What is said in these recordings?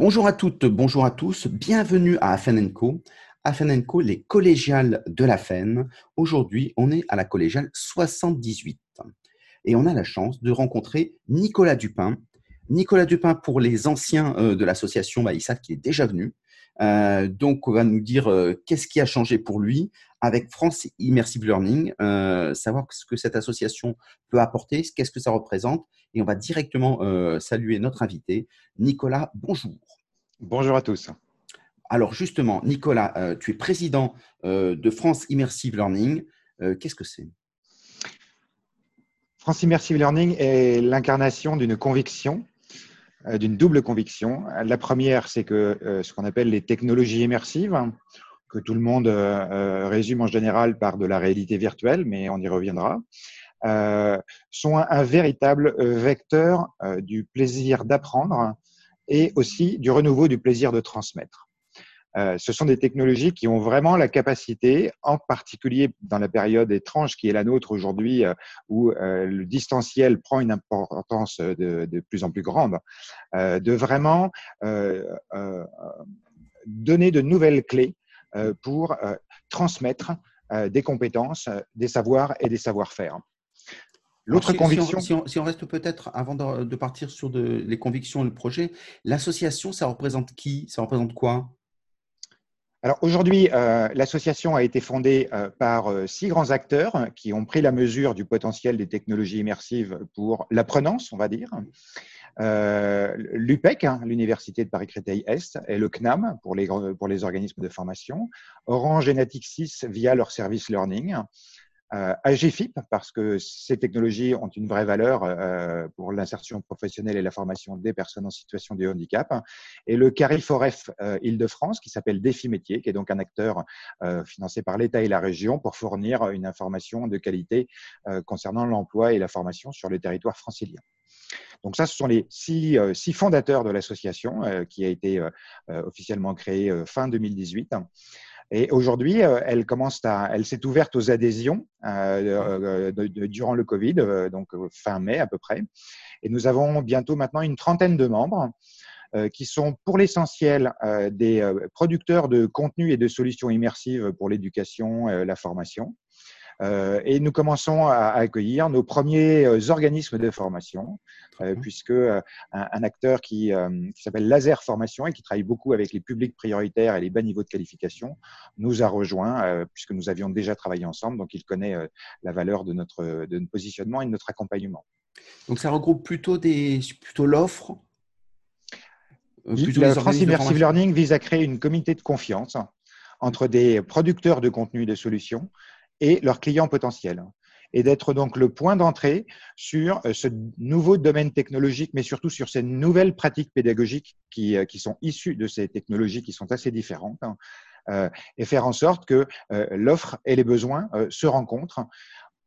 Bonjour à toutes, bonjour à tous, bienvenue à Afen Co. Les collégiales de la FEN. Aujourd'hui, on est à la collégiale 78 et on a la chance de rencontrer Nicolas Dupin. Nicolas Dupin, pour les anciens euh, de l'association, bah, ils savent qu'il est déjà venu. Euh, donc, on va nous dire euh, qu'est-ce qui a changé pour lui avec France Immersive Learning, savoir ce que cette association peut apporter, qu'est-ce que ça représente. Et on va directement saluer notre invité. Nicolas, bonjour. Bonjour à tous. Alors justement, Nicolas, tu es président de France Immersive Learning. Qu'est-ce que c'est? France Immersive Learning est l'incarnation d'une conviction, euh, d'une double conviction. La première, c'est que euh, ce qu'on appelle les technologies immersives, que tout le monde euh, résume en général par de la réalité virtuelle, mais on y reviendra, sont un, véritable vecteur du plaisir d'apprendre et aussi du renouveau du plaisir de transmettre. Euh, ce sont des technologies qui ont vraiment la capacité, en particulier dans la période étrange qui est la nôtre aujourd'hui, euh, où euh, le distanciel prend une importance de, de plus en plus grande, de vraiment donner de nouvelles clés pour transmettre des compétences, des savoirs et des savoir-faire. L'autre conviction. Si on, reste peut-être, avant de, partir sur de, les convictions et le projet, l'association, ça représente qui? Ça représente quoi? Alors aujourd'hui, euh, l'association a été fondée euh, par euh, six grands acteurs qui ont pris la mesure du potentiel des technologies immersives pour l'apprenance, on va dire. L'UPEC, hein, l'Université de Paris-Créteil-Est, et le CNAM pour les, pour les organismes de formation, Orange et Natixis via leur service learning, euh, AGFIP, parce que ces technologies ont une vraie valeur euh, pour l'insertion professionnelle et la formation des personnes en situation de handicap. Et le CARIFOREF euh, Île-de-France, qui s'appelle Défi Métier, qui est donc un acteur financé par l'État et la région pour fournir une information de qualité concernant l'emploi et la formation sur le territoire francilien. Donc ça, ce sont les six, six fondateurs de l'association qui a été officiellement créée fin 2018. Et aujourd'hui, euh, elle commence à, elle s'est ouverte aux adhésions euh, durant le Covid, euh, donc fin mai à peu près. Et nous avons bientôt maintenant une trentaine de membres qui sont pour l'essentiel des producteurs de contenu et de solutions immersives pour l'éducation, la formation. Euh, et nous commençons à, accueillir nos premiers euh, organismes de formation, euh, puisque un, acteur qui, qui s'appelle Laser Formation et qui travaille beaucoup avec les publics prioritaires et les bas niveaux de qualification nous a rejoint, puisque nous avions déjà travaillé ensemble, donc il connaît la valeur de notre, de notre positionnement et de notre accompagnement. Donc ça regroupe plutôt, des, plutôt l'offre la France Immersive Learning vise à créer une communauté de confiance entre des producteurs de contenu et de solutions et leurs clients potentiels. Et d'être donc le point d'entrée sur euh, ce nouveau domaine technologique, mais surtout sur ces nouvelles pratiques pédagogiques qui, euh, qui sont issues de ces technologies qui sont assez différentes, hein, euh, et faire en sorte que l'offre et les besoins se rencontrent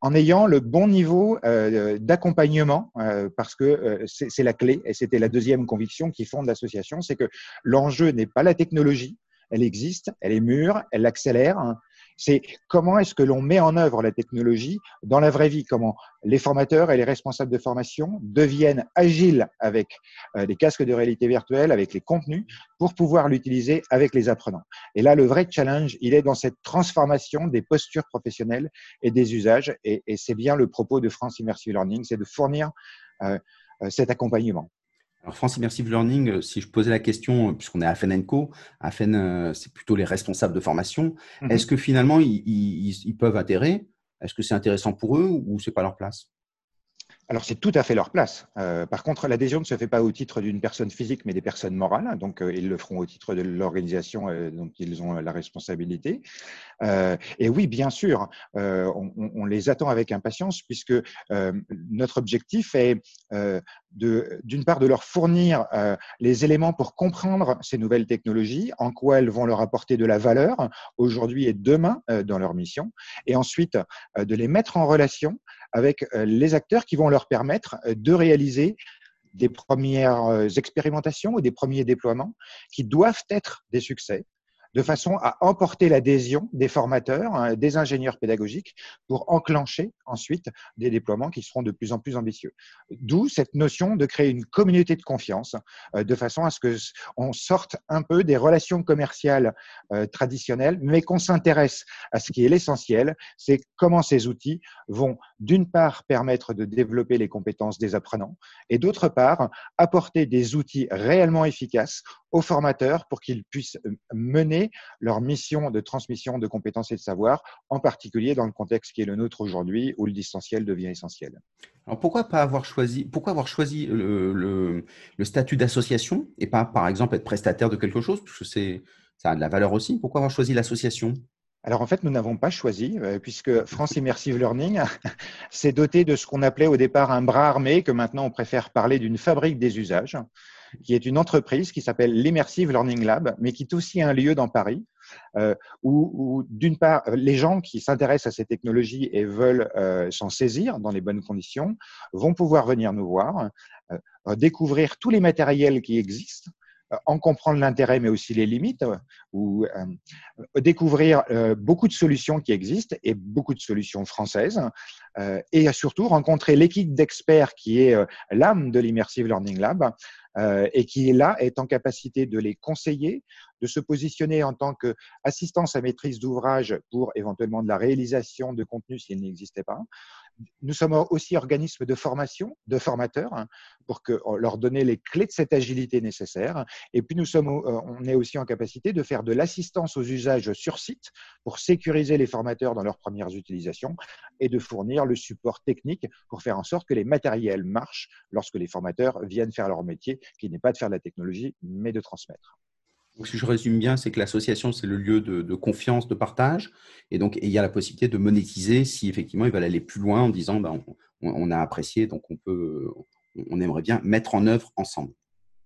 en ayant le bon niveau d'accompagnement, parce que c'est la clé, et c'était la deuxième conviction qui fonde l'association, c'est que l'enjeu n'est pas la technologie, elle existe, elle est mûre, elle accélère, hein, c'est comment est-ce que l'on met en œuvre la technologie dans la vraie vie, comment les formateurs et les responsables de formation deviennent agiles avec euh, des casques de réalité virtuelle, avec les contenus, pour pouvoir l'utiliser avec les apprenants? Et là, le vrai challenge, il est dans cette transformation des postures professionnelles et des usages, et, c'est bien le propos de France Immersive Learning, c'est de fournir euh, euh, cet accompagnement. Alors, France Immersive Learning, euh, si je posais la question, euh, puisqu'on est à Afen Co, Afen, euh, c'est plutôt les responsables de formation. Mhm. Est-ce que finalement, ils, ils peuvent adhérer? Est-ce que c'est intéressant pour eux ou c'est pas leur place? Alors, c'est tout à fait leur place. Euh, par contre, l'adhésion ne se fait pas au titre d'une personne physique, mais des personnes morales. Donc, euh, ils le feront au titre de l'organisation euh, dont ils ont la responsabilité. et oui, bien sûr, on, les attend avec impatience, puisque notre objectif est d'une part de leur fournir les éléments pour comprendre ces nouvelles technologies, en quoi elles vont leur apporter de la valeur aujourd'hui et demain dans leur mission, et ensuite de les mettre en relation avec euh, les acteurs qui vont leur permettre euh, de réaliser des premières euh, expérimentations ou des premiers déploiements qui doivent être des succès. De façon à emporter l'adhésion des formateurs, hein, des ingénieurs pédagogiques, pour enclencher ensuite des déploiements qui seront de plus en plus ambitieux. D'où cette notion de créer une communauté de confiance, euh, de façon à ce que on sorte un peu des relations commerciales euh, traditionnelles, mais qu'on s'intéresse à ce qui est l'essentiel, c'est comment ces outils vont d'une part permettre de développer les compétences des apprenants et d'autre part apporter des outils réellement efficaces aux formateurs pour qu'ils puissent euh, mener leur mission de transmission de compétences et de savoir, en particulier dans le contexte qui est le nôtre aujourd'hui où le distanciel devient essentiel. Alors pourquoi pas avoir choisi, pourquoi avoir choisi le, statut d'association et pas par exemple être prestataire de quelque chose, parce que c'est ça a de la valeur aussi. Pourquoi avoir choisi l'association? Alors en fait, nous n'avons pas choisi, euh, puisque France Immersive Learning s'est doté de ce qu'on appelait au départ un bras armé, que maintenant on préfère parler d'une fabrique des usages, qui est une entreprise qui s'appelle l'Immersive Learning Lab, mais qui est aussi un lieu dans Paris, euh, où, d'une part, les gens qui s'intéressent à ces technologies et veulent euh, s'en saisir dans les bonnes conditions vont pouvoir venir nous voir, découvrir tous les matériels qui existent, en comprendre l'intérêt, mais aussi les limites, ou euh, découvrir euh, beaucoup de solutions qui existent et beaucoup de solutions françaises, euh, et surtout rencontrer l'équipe d'experts qui est l'âme de l'Immersive Learning Lab, et qui est là, est en capacité de les conseiller, de se positionner en tant qu'assistance à maîtrise d'ouvrage pour éventuellement de la réalisation de contenu s'il n'existait pas, nous sommes aussi organisme de formation, de formateurs, hein, pour que, leur donner les clés de cette agilité nécessaire. Et puis, nous sommes, euh, on est aussi en capacité de faire de l'assistance aux usages sur site pour sécuriser les formateurs dans leurs premières utilisations et de fournir le support technique pour faire en sorte que les matériels marchent lorsque les formateurs viennent faire leur métier, qui n'est pas de faire de la technologie, mais de transmettre. Donc, si je résume bien, c'est que l'association, c'est le lieu de, confiance, de partage. Et donc, il y a la possibilité de monétiser si effectivement ils veulent aller plus loin en disant ben, on, a apprécié, donc on, peut, on aimerait bien mettre en œuvre ensemble.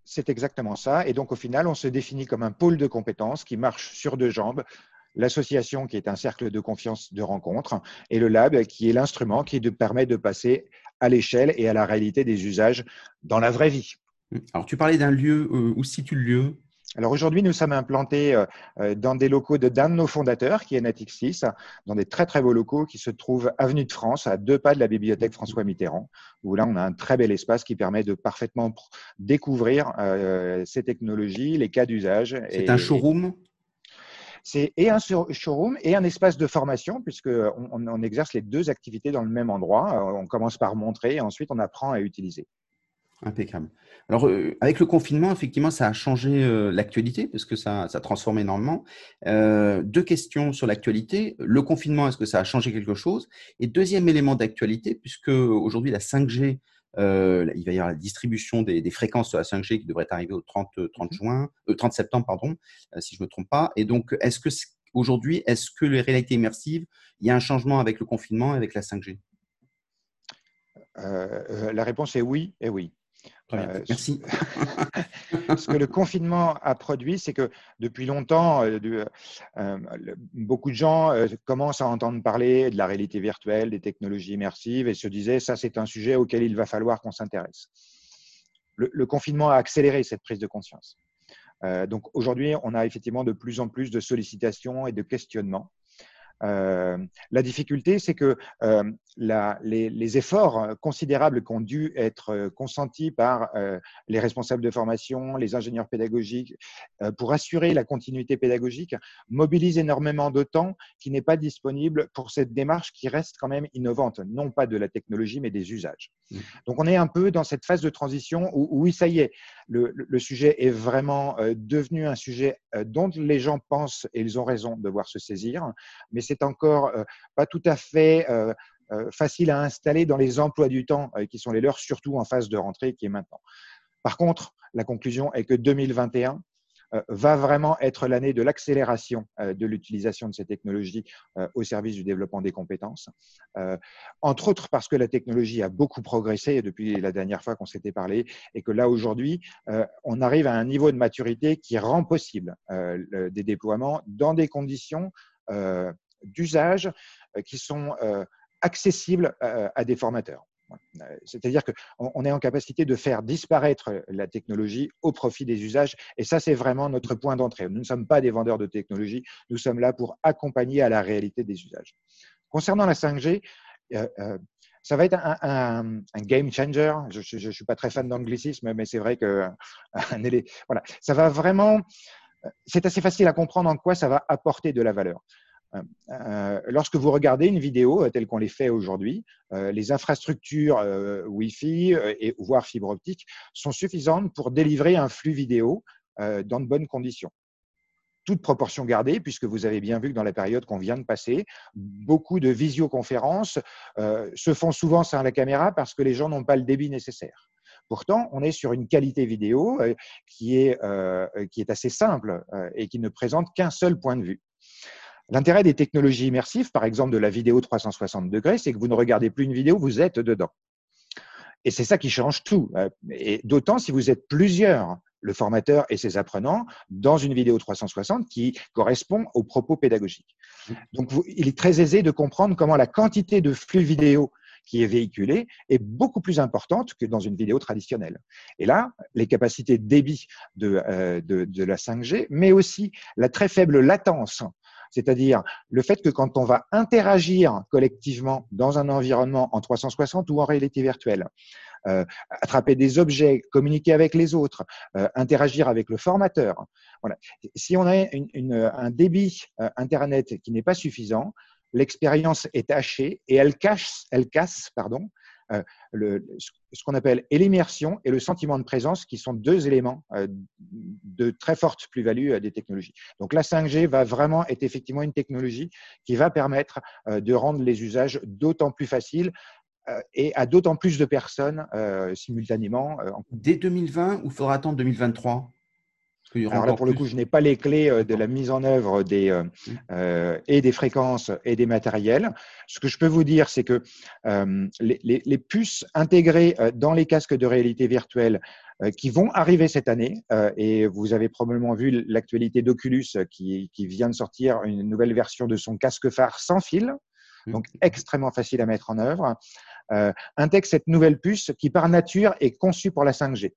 C'est exactement ça. Et donc, au final, on se définit comme un pôle de compétences qui marche sur deux jambes. L'association qui est un cercle de confiance de rencontre et le lab qui est l'instrument qui permet de passer à l'échelle et à la réalité des usages dans la vraie vie. Alors, tu parlais d'un lieu, euh, où situe le lieu? Alors aujourd'hui, nous sommes implantés euh, euh, dans des locaux de d'un de nos fondateurs, qui est Natixis, dans des très très beaux locaux qui se trouvent avenue de France, à deux pas de la bibliothèque François Mitterrand, où là on a un très bel espace qui permet de parfaitement découvrir euh, ces technologies, les cas d'usage. C'est un showroom? C'est et un showroom et un espace de formation, puisqu'on on exerce les deux activités dans le même endroit. On commence par montrer et ensuite on apprend à utiliser. Impeccable. Alors, euh, avec le confinement, effectivement, ça a changé euh, l'actualité parce que ça, ça transforme énormément. Euh, deux questions sur l'actualité. Le confinement, est-ce que ça a changé quelque chose? Et deuxième élément d'actualité, puisque aujourd'hui, la 5G, il va y avoir la distribution des, fréquences de la 5G qui devrait arriver au 30, 30, mmh juin, 30 septembre, pardon, si je ne me trompe pas. Et donc, est-ce que aujourd'hui, est-ce que les réalités immersives, il y a un changement avec le confinement et avec la 5G La réponse est oui et oui. Euh, merci. ce que le confinement a produit, c'est que depuis longtemps, euh, euh, beaucoup de gens commencent à entendre parler de la réalité virtuelle, des technologies immersives et se disaient, ça c'est un sujet auquel il va falloir qu'on s'intéresse. Le, confinement a accéléré cette prise de conscience. donc aujourd'hui, on a effectivement de plus en plus de sollicitations et de questionnements. la difficulté, c'est que les, efforts considérables qui ont dû être consentis par les responsables de formation, les ingénieurs pédagogiques, pour assurer la continuité pédagogique, mobilisent énormément de temps qui n'est pas disponible pour cette démarche qui reste quand même innovante, non pas de la technologie, mais des usages. Mmh. Donc on est un peu dans cette phase de transition où, oui, ça y est, le, le sujet est vraiment devenu un sujet dont les gens pensent, et ils ont raison, de devoir se saisir, mais c'est encore pas tout à fait euh, facile à installer dans les emplois du temps euh, qui sont les leurs, surtout en phase de rentrée qui est maintenant. Par contre, la conclusion est que 2021 euh, va vraiment être l'année de l'accélération de l'utilisation de ces technologies au service du développement des compétences. Entre autres parce que la technologie a beaucoup progressé depuis la dernière fois qu'on s'était parlé et que là aujourd'hui, on arrive à un niveau de maturité qui rend possible des déploiements dans des conditions d'usage qui sont accessible à, des formateurs. C'est-à-dire qu'on est en capacité de faire disparaître la technologie au profit des usages. Et ça, c'est vraiment notre point d'entrée. Nous ne sommes pas des vendeurs de technologie. Nous sommes là pour accompagner à la réalité des usages. Concernant la 5G, euh, euh, ça va être un, game changer. Je ne suis pas très fan d'anglicisme, mais c'est vrai que voilà, ça va vraiment. C'est assez facile à comprendre en quoi ça va apporter de la valeur. Euh, lorsque vous regardez une vidéo euh, telle qu'on les fait aujourd'hui, euh, les infrastructures Wi-Fi et voire fibre optique sont suffisantes pour délivrer un flux vidéo dans de bonnes conditions. Toute proportion gardée, puisque vous avez bien vu que dans la période qu'on vient de passer, beaucoup de visioconférences se font souvent sans la caméra parce que les gens n'ont pas le débit nécessaire. Pourtant, on est sur une qualité vidéo qui est assez simple et qui ne présente qu'un seul point de vue. L'intérêt des technologies immersives, par exemple de la vidéo 360 degrés, c'est que vous ne regardez plus une vidéo, vous êtes dedans. Et c'est ça qui change tout. Euh, et d'autant si vous êtes plusieurs, le formateur et ses apprenants, dans une vidéo 360 qui correspond aux propos pédagogiques. Donc, il est très aisé de comprendre comment la quantité de flux vidéo qui est véhiculé est beaucoup plus importante que dans une vidéo traditionnelle. Et là, les capacités de débit de, euh, de, de la 5G, mais aussi la très faible latence c'est-à-dire le fait que quand on va interagir collectivement dans un environnement en 360 ou en réalité virtuelle, euh, attraper des objets, communiquer avec les autres, euh, interagir avec le formateur. Voilà. Si on a un débit euh, Internet qui n'est pas suffisant, l'expérience est hachée et elle, cache, elle casse pardon, euh, ce qu'on appelle l'immersion et le sentiment de présence, qui sont deux éléments euh, de très forte plus-value euh, des technologies. Donc la 5G va vraiment être effectivement une technologie qui va permettre de rendre les usages d'autant plus faciles et à d'autant plus de personnes simultanément. Dès 2020 ou faudra attendre 2023 alors là, pour le coup, je n'ai pas les clés euh, de la mise en œuvre des, euh, euh, et des fréquences et des matériels. Ce que je peux vous dire, c'est que les, puces intégrées dans les casques de réalité virtuelle qui vont arriver cette année, et vous avez probablement vu l'actualité d'Oculus qui, qui, vient de sortir une nouvelle version de son casque phare sans fil, donc extrêmement facile à mettre en œuvre, intègre cette nouvelle puce qui, par nature, est conçue pour la 5G.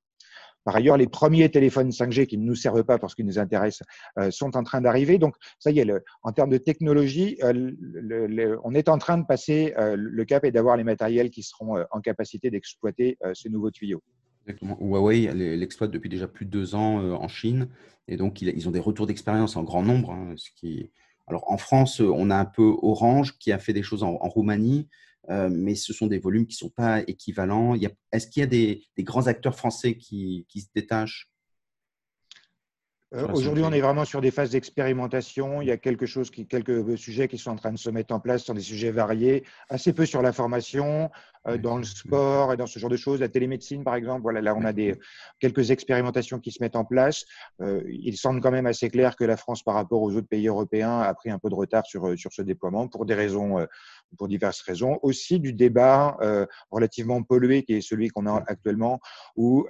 Par ailleurs, les premiers téléphones 5G qui ne nous servent pas parce qu'ils nous intéressent euh, sont en train d'arriver. Donc, ça y est, en termes de technologie, euh, on est en train de passer euh, le cap et d'avoir les matériels qui seront en capacité d'exploiter ce nouveau tuyau. Exactement. Huawei l'exploite depuis déjà plus de deux ans en Chine. Et donc, ils ont des retours d'expérience en grand nombre. Hein. Alors, en France, on a un peu Orange qui a fait des choses en Roumanie. Euh, mais ce sont des volumes qui ne sont pas équivalents. Est-ce qu'il y a des, grands acteurs français qui, se détachent? Euh, Aujourd'hui, on est vraiment sur des phases d'expérimentation. Il y a quelque chose qui, quelques sujets qui sont en train de se mettre en place sur des sujets variés, assez peu sur la formation, euh, dans le sport et dans ce genre de choses, la télémédecine par exemple. Voilà, là on a des quelques expérimentations qui se mettent en place. Euh, il semble quand même assez clair que la France, par rapport aux autres pays européens, a pris un peu de retard sur sur ce déploiement pour des raisons, pour diverses raisons. Aussi du débat relativement pollué qui est celui qu'on a actuellement, où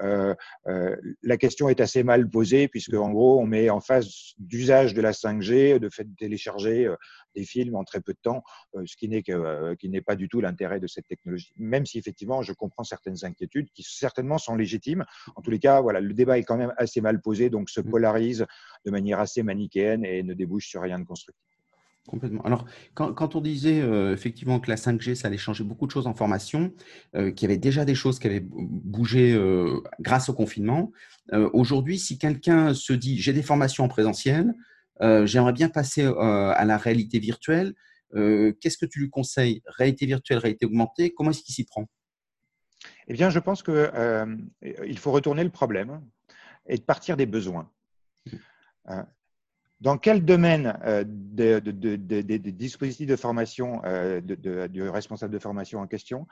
la question est assez mal posée puisque en gros on met en phase d'usage de la 5G, de fait de télécharger des films en très peu de temps, euh, ce qui n'est euh, qui n'est pas du tout l'intérêt de cette technologie. Même si effectivement, je comprends certaines inquiétudes qui certainement sont légitimes. En tous les cas, voilà, le débat est quand même assez mal posé, donc se mmh. polarise de manière assez manichéenne et ne débouche sur rien de constructif. Complètement. Alors, quand, on disait euh, effectivement que la 5G, ça allait changer beaucoup de choses en formation, qu'il y avait déjà des choses qui avaient bougé grâce au confinement, aujourd'hui, si quelqu'un se dit j'ai des formations en présentiel, euh, j'aimerais bien passer euh, à la réalité virtuelle. Euh, qu'est-ce que tu lui conseilles? Réalité virtuelle, réalité augmentée, comment est-ce qu'il s'y prend? Eh bien, je pense qu'il faut retourner le problème et partir des besoins. Dans quel domaine des dispositifs de formation du responsable de formation en question,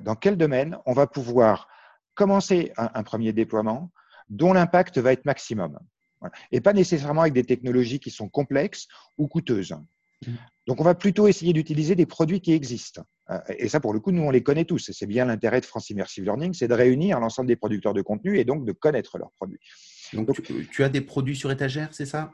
dans quel domaine on va pouvoir commencer un premier déploiement dont l'impact va être maximum? Et pas nécessairement avec des technologies qui sont complexes ou coûteuses. Mmh. Donc, on va plutôt essayer d'utiliser des produits qui existent. Euh, et ça, pour le coup, nous, on les connaît tous. Et c'est bien l'intérêt de France Immersive Learning, c'est de réunir l'ensemble des producteurs de contenu et donc de connaître leurs produits. Donc, tu, as des produits sur étagère, c'est ça?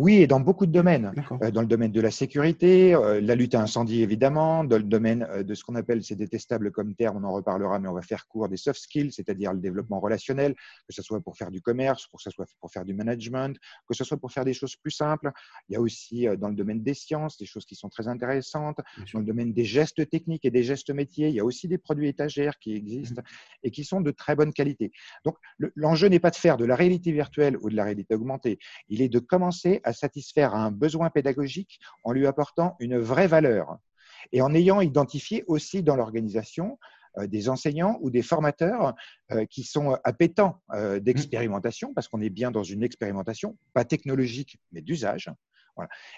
Oui, et dans beaucoup de domaines. Euh, dans le domaine de la sécurité, euh, la lutte à incendie évidemment, dans le domaine euh, de ce qu'on appelle, c'est détestable comme terme, on en reparlera, mais on va faire court des soft skills, c'est-à-dire le développement relationnel, que ce soit pour faire du commerce, que ce soit pour faire du management, que ce soit pour faire des choses plus simples. Il y a aussi dans le domaine des sciences des choses qui sont très intéressantes. Dans le domaine des gestes techniques et des gestes métiers, il y a aussi des produits étagères qui existent mmh. et qui sont de très bonne qualité. Donc l'enjeu n'est pas de faire de la réalité virtuelle ou de la réalité augmentée, il est de commencer à satisfaire un besoin pédagogique en lui apportant une vraie valeur et en ayant identifié aussi dans l'organisation euh, des enseignants ou des formateurs euh, qui sont appétents euh, d'expérimentation, parce qu'on est bien dans une expérimentation, pas technologique, mais d'usage,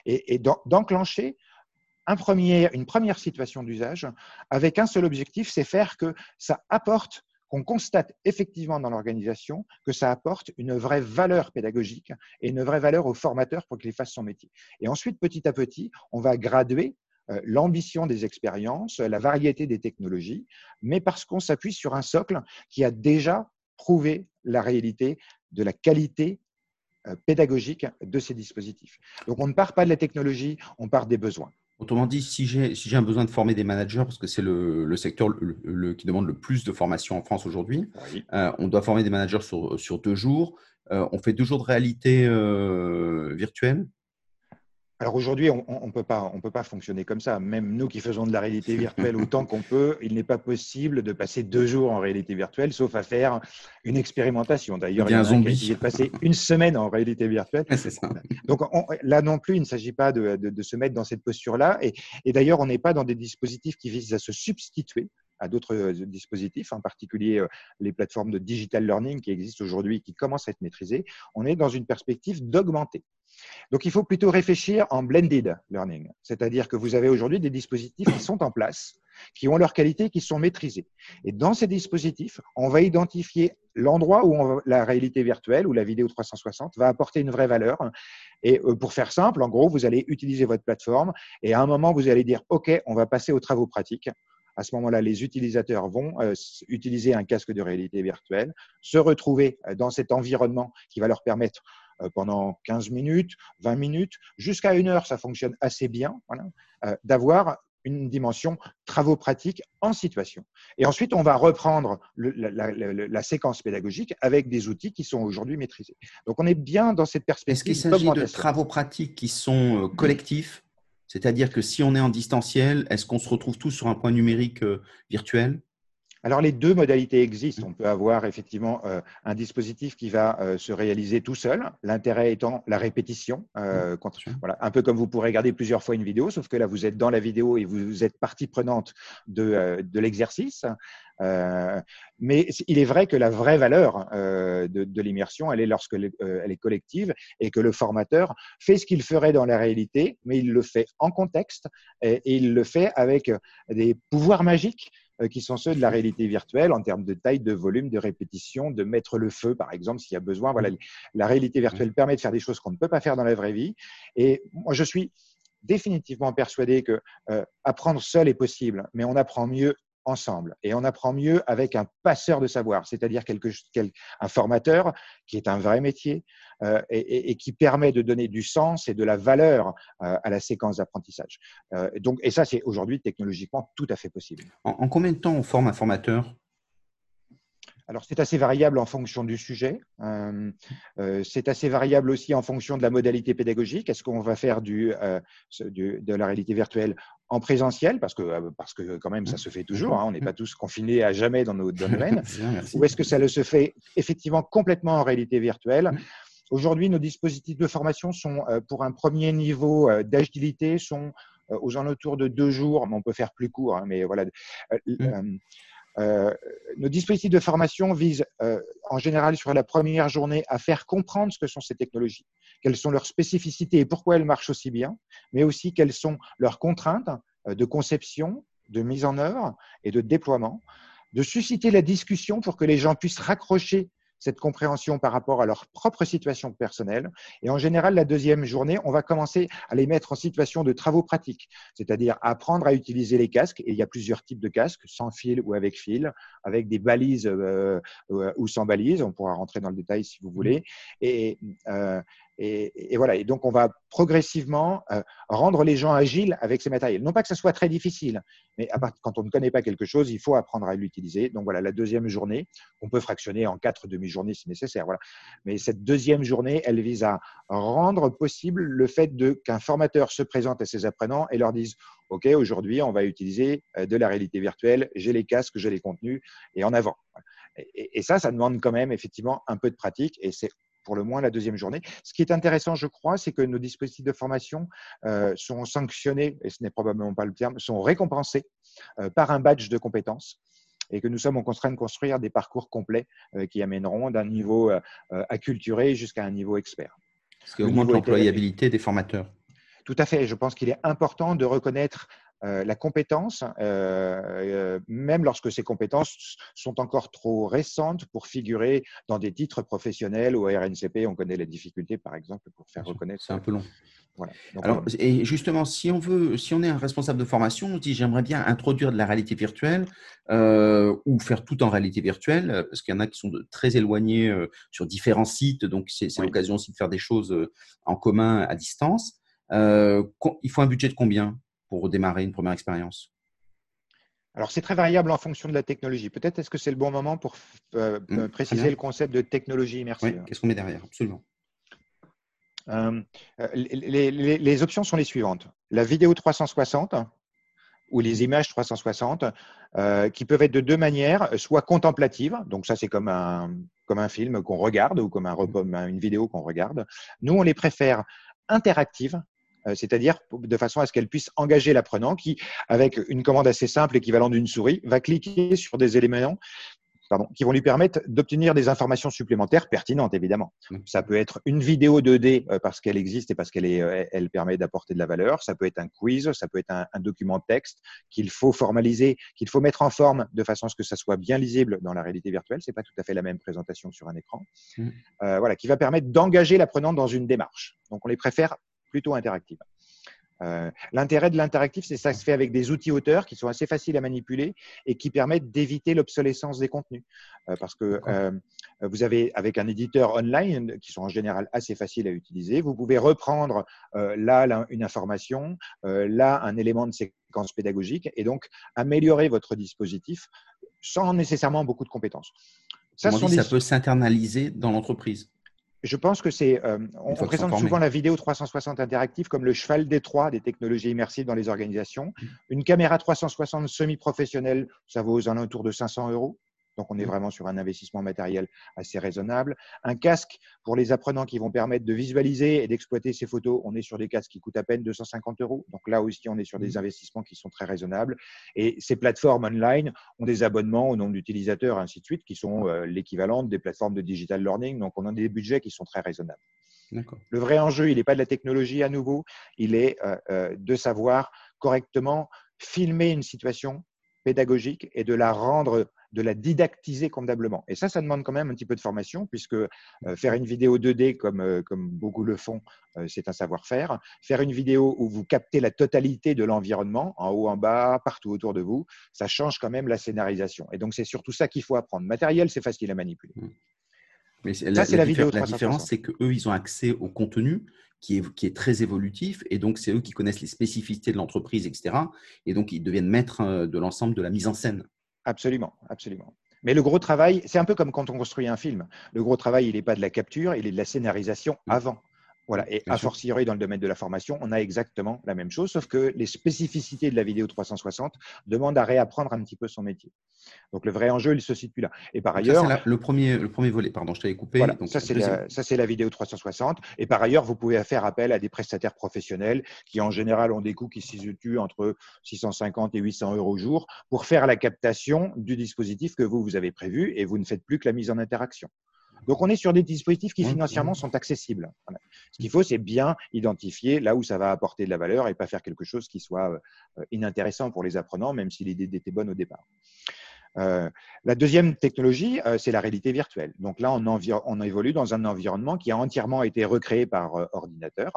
et, d'enclencher un premier, une première situation d'usage avec un seul objectif, c'est faire que ça apporte qu'on constate effectivement dans l'organisation que ça apporte une vraie valeur pédagogique et une vraie valeur au formateur pour qu'il fasse son métier. Et ensuite, petit à petit, on va graduer euh, l'ambition des expériences, la variété des technologies, mais parce qu'on s'appuie sur un socle qui a déjà prouvé la réalité de la qualité euh, pédagogique de ces dispositifs. Donc on ne part pas de la technologie, on part des besoins. Autrement dit, si j'ai si un besoin de former des managers, parce que c'est le, secteur le, qui demande le plus de formation en France aujourd'hui, euh, on doit former des managers sur, sur deux jours. Euh, on fait deux jours de réalité euh, virtuelle alors aujourd'hui, on ne peut, pas, on peut pas fonctionner comme ça. Même nous qui faisons de la réalité virtuelle autant qu'on peut, il n'est pas possible de passer deux jours en réalité virtuelle, sauf à faire une expérimentation. D'ailleurs, il y a un zombie. de passer une semaine en réalité virtuelle. Donc là non plus, il ne s'agit pas de, se mettre dans cette posture-là. Et, et d'ailleurs, on n'est pas dans des dispositifs qui visent à se substituer à d'autres euh, dispositifs, en particulier euh, les plateformes de digital learning qui existent aujourd'hui, qui commencent à être maîtrisées. On est dans une perspective d'augmenter. Donc, il faut plutôt réfléchir en blended learning, c'est-à-dire que vous avez aujourd'hui des dispositifs qui sont en place, qui ont leur qualité, qui sont maîtrisés. Et dans ces dispositifs, on va identifier l'endroit où la réalité virtuelle ou la vidéo 360 va apporter une vraie valeur. Et euh, pour faire simple, en gros, vous allez utiliser votre plateforme et à un moment, vous allez dire, OK, on va passer aux travaux pratiques. À ce moment-là, les utilisateurs vont euh, utiliser un casque de réalité virtuelle, se retrouver euh, dans cet environnement qui va leur permettre pendant 15 minutes, 20 minutes, jusqu'à une heure, ça fonctionne assez bien, d'avoir une dimension travaux pratiques en situation. Et ensuite, on va reprendre la, séquence pédagogique avec des outils qui sont aujourd'hui maîtrisés. Donc, on est bien dans cette perspective. Est-ce qu'il s'agit de travaux pratiques qui sont collectifs? C'est-à-dire que si on est en distanciel, est-ce qu'on se retrouve tous sur un point numérique euh, virtuel? Alors, les deux modalités existent. On peut avoir effectivement euh, un dispositif qui va euh, se réaliser tout seul, l'intérêt étant la répétition. voilà, un peu comme vous pourrez regarder plusieurs fois une vidéo, sauf que là, vous êtes dans la vidéo et vous êtes partie prenante de, de l'exercice. Euh, mais il est vrai que la vraie valeur euh, de, l'immersion, elle est lorsque euh, elle est collective et que le formateur fait ce qu'il ferait dans la réalité, mais il le fait en contexte et, il le fait avec des pouvoirs magiques qui sont ceux de la réalité virtuelle en termes de taille, de volume, de répétition, de mettre le feu, par exemple, s'il y a besoin. Voilà, la réalité virtuelle permet de faire des choses qu'on ne peut pas faire dans la vraie vie. Et moi, je suis définitivement persuadé que apprendre seul est possible, mais on apprend mieux ensemble. Et on apprend mieux avec un passeur de savoir, c'est-à-dire quelque, un formateur qui est un vrai métier euh, et, qui permet de donner du sens et de la valeur euh, à la séquence d'apprentissage. Euh, donc, et ça, c'est aujourd'hui technologiquement tout à fait possible. En, combien de temps on forme un formateur? Alors, c'est assez variable en fonction du sujet. c'est assez variable aussi en fonction de la modalité pédagogique. Est-ce qu'on va faire du, de la réalité virtuelle en présentiel, parce que, euh, parce que quand même ça se fait toujours, hein, on n'est pas tous confinés à jamais dans nos domaines, ou est-ce que ça le se fait effectivement complètement en réalité virtuelle? Aujourd'hui, nos dispositifs de formation sont, euh, pour un premier niveau euh, d'agilité, sont aux alentours de deux jours, mais on peut faire plus court, hein, mais voilà. Mmh. nos dispositifs de formation visent en général sur la première journée à faire comprendre ce que sont ces technologies quelles sont leurs spécificités et pourquoi elles marchent aussi bien, mais aussi quelles sont leurs contraintes euh, de conception, de mise en œuvre et de déploiement, de susciter la discussion pour que les gens puissent raccrocher cette compréhension par rapport à leur propre situation personnelle. Et en général, la deuxième journée, on va commencer à les mettre en situation de travaux pratiques, c'est-à-dire apprendre à utiliser les casques. Et il y a plusieurs types de casques, sans fil ou avec fil, avec des balises euh, ou sans balises. On pourra rentrer dans le détail si vous voulez. Et, euh, Et, voilà. Et donc, on va progressivement euh, rendre les gens agiles avec ces matériels. Non pas que ce soit très difficile, mais quand on ne connaît pas quelque chose, il faut apprendre à l'utiliser. Donc voilà, la deuxième journée, on peut fractionner en quatre demi-journées si nécessaire. Voilà. Mais cette deuxième journée, elle vise à rendre possible le fait qu'un formateur se présente à ses apprenants et leur dise OK, aujourd'hui, on va utiliser euh, de la réalité virtuelle, j'ai les casques, j'ai les contenus, et en avant. Et, et ça, ça demande quand même effectivement un peu de pratique, et c'est pour le moins la deuxième journée. Ce qui est intéressant, je crois, c'est que nos dispositifs de formation euh, sont sanctionnés, et ce n'est probablement pas le terme, sont récompensés euh, par un badge de compétences et que nous sommes en train de construire des parcours complets euh, qui amèneront d'un niveau acculturé jusqu'à un niveau expert. Ce qui augmente l'employabilité des formateurs. Tout à fait. Je pense qu'il est important de reconnaître euh, la compétence, euh, euh, même lorsque ces compétences sont encore trop récentes pour figurer dans des titres professionnels ou RNCP, on connaît les difficultés, par exemple, pour faire reconnaître. C'est un peu long. Voilà. Alors, et justement, si on veut, si on est un responsable de formation, on dit j'aimerais bien introduire de la réalité virtuelle ou faire tout en réalité virtuelle, parce qu'il y en a qui sont de, très éloignés sur différents sites, donc c'est l'occasion aussi de faire des choses en commun à distance. il faut un budget de combien? Pour démarrer une première expérience? Alors, c'est très variable en fonction de la technologie. Peut-être est-ce que c'est le bon moment pour euh, mmh, euh, préciser le concept de technologie immersive Qu'est-ce qu'on met derrière? Absolument. Euh, les, options sont les suivantes. La vidéo 360 ou les images 360 qui peuvent être de deux manières, soit contemplatives, donc ça c'est comme un, comme un film qu'on regarde ou comme un, une vidéo qu'on regarde. Nous, on les préfère interactives, c'est-à-dire de façon à ce qu'elle puisse engager l'apprenant qui, avec une commande assez simple, équivalente d'une souris, va cliquer sur des éléments qui vont lui permettre d'obtenir des informations supplémentaires pertinentes, évidemment. Mmh. Ça peut être une vidéo 2D euh, parce qu'elle existe et parce qu'elle euh, elle permet d'apporter de la valeur. Ça peut être un quiz, ça peut être un, document texte qu'il faut formaliser, qu'il faut mettre en forme de façon à ce que ça soit bien lisible dans la réalité virtuelle. C'est pas tout à fait la même présentation sur un écran. Mmh. voilà, qui va permettre d'engager l'apprenant dans une démarche. Donc, on les préfère plutôt interactive. Euh, l'intérêt de l'interactif, c'est que ça se fait avec des outils auteurs qui sont assez faciles à manipuler et qui permettent d'éviter l'obsolescence des contenus. Euh, parce que euh, vous avez, avec un éditeur online, qui sont en général assez faciles à utiliser, vous pouvez reprendre là une information, là un élément de séquence pédagogique et donc améliorer votre dispositif sans nécessairement beaucoup de compétences. Ça, ça peut s'internaliser dans l'entreprise? Je pense que c'est. Euh, on, présente souvent la vidéo 360 interactive comme le cheval d'étroit des technologies immersives dans les organisations. Mmh. Une caméra 360 semi-professionnelle, ça vaut aux alentours de 500 euros. Donc, on est mmh. vraiment sur un investissement matériel assez raisonnable. Un casque pour les apprenants qui vont permettre de visualiser et d'exploiter ces photos, on est sur des casques qui coûtent à peine 250 euros. Donc là aussi, on est sur des mmh. investissements qui sont très raisonnables. Et ces plateformes online ont des abonnements au nombre d'utilisateurs, ainsi de suite, qui sont euh, l'équivalent des plateformes de digital learning. Donc, on a des budgets qui sont très raisonnables. Le vrai enjeu, il n'est pas de la technologie à nouveau, il est euh, euh, de savoir correctement filmer une situation pédagogique et de la rendre de la didactiser convenablement. Et ça, ça demande quand même un petit peu de formation, puisque euh, faire une vidéo 2D, comme, euh, comme beaucoup le font, euh, c'est un savoir-faire. Faire une vidéo où vous captez la totalité de l'environnement, en haut, en bas, partout autour de vous, ça change quand même la scénarisation. Et donc, c'est surtout ça qu'il faut apprendre. Matériel, c'est facile à manipuler. Mmh. Mais ça, c'est la, vidéo La différence, c'est qu'eux, ils ont accès au contenu qui est, qui est, très évolutif. Et donc, c'est eux qui connaissent les spécificités de l'entreprise, etc. Et donc, ils deviennent maîtres de l'ensemble de la mise en scène. Absolument, absolument. Mais le gros travail, c'est un peu comme quand on construit un film. Le gros travail, il n'est pas de la capture, il est de la scénarisation mmh. avant. Voilà. Et a fortiori, dans le domaine de la formation, on a exactement la même chose, sauf que les spécificités de la vidéo 360 demandent à réapprendre un petit peu son métier. Donc, le vrai enjeu, il se situe là. Et par ailleurs. Ça, le, premier, le premier volet, pardon, je t'avais coupé. Voilà, ça, c'est la, la, vidéo 360. Et par ailleurs, vous pouvez faire appel à des prestataires professionnels qui, en général, ont des coûts qui se situent entre 650 et 800 euros au jour pour faire la captation du dispositif que vous, vous avez prévu et vous ne faites plus que la mise en interaction. Donc, on est sur des dispositifs qui financièrement sont accessibles. Ce qu'il faut, c'est bien identifier là où ça va apporter de la valeur et pas faire quelque chose qui soit euh, inintéressant pour les apprenants, même si l'idée était bonne au départ. Euh, la deuxième technologie, euh, c'est la réalité virtuelle. Donc là, on, on, évolue dans un environnement qui a entièrement été recréé par ordinateur.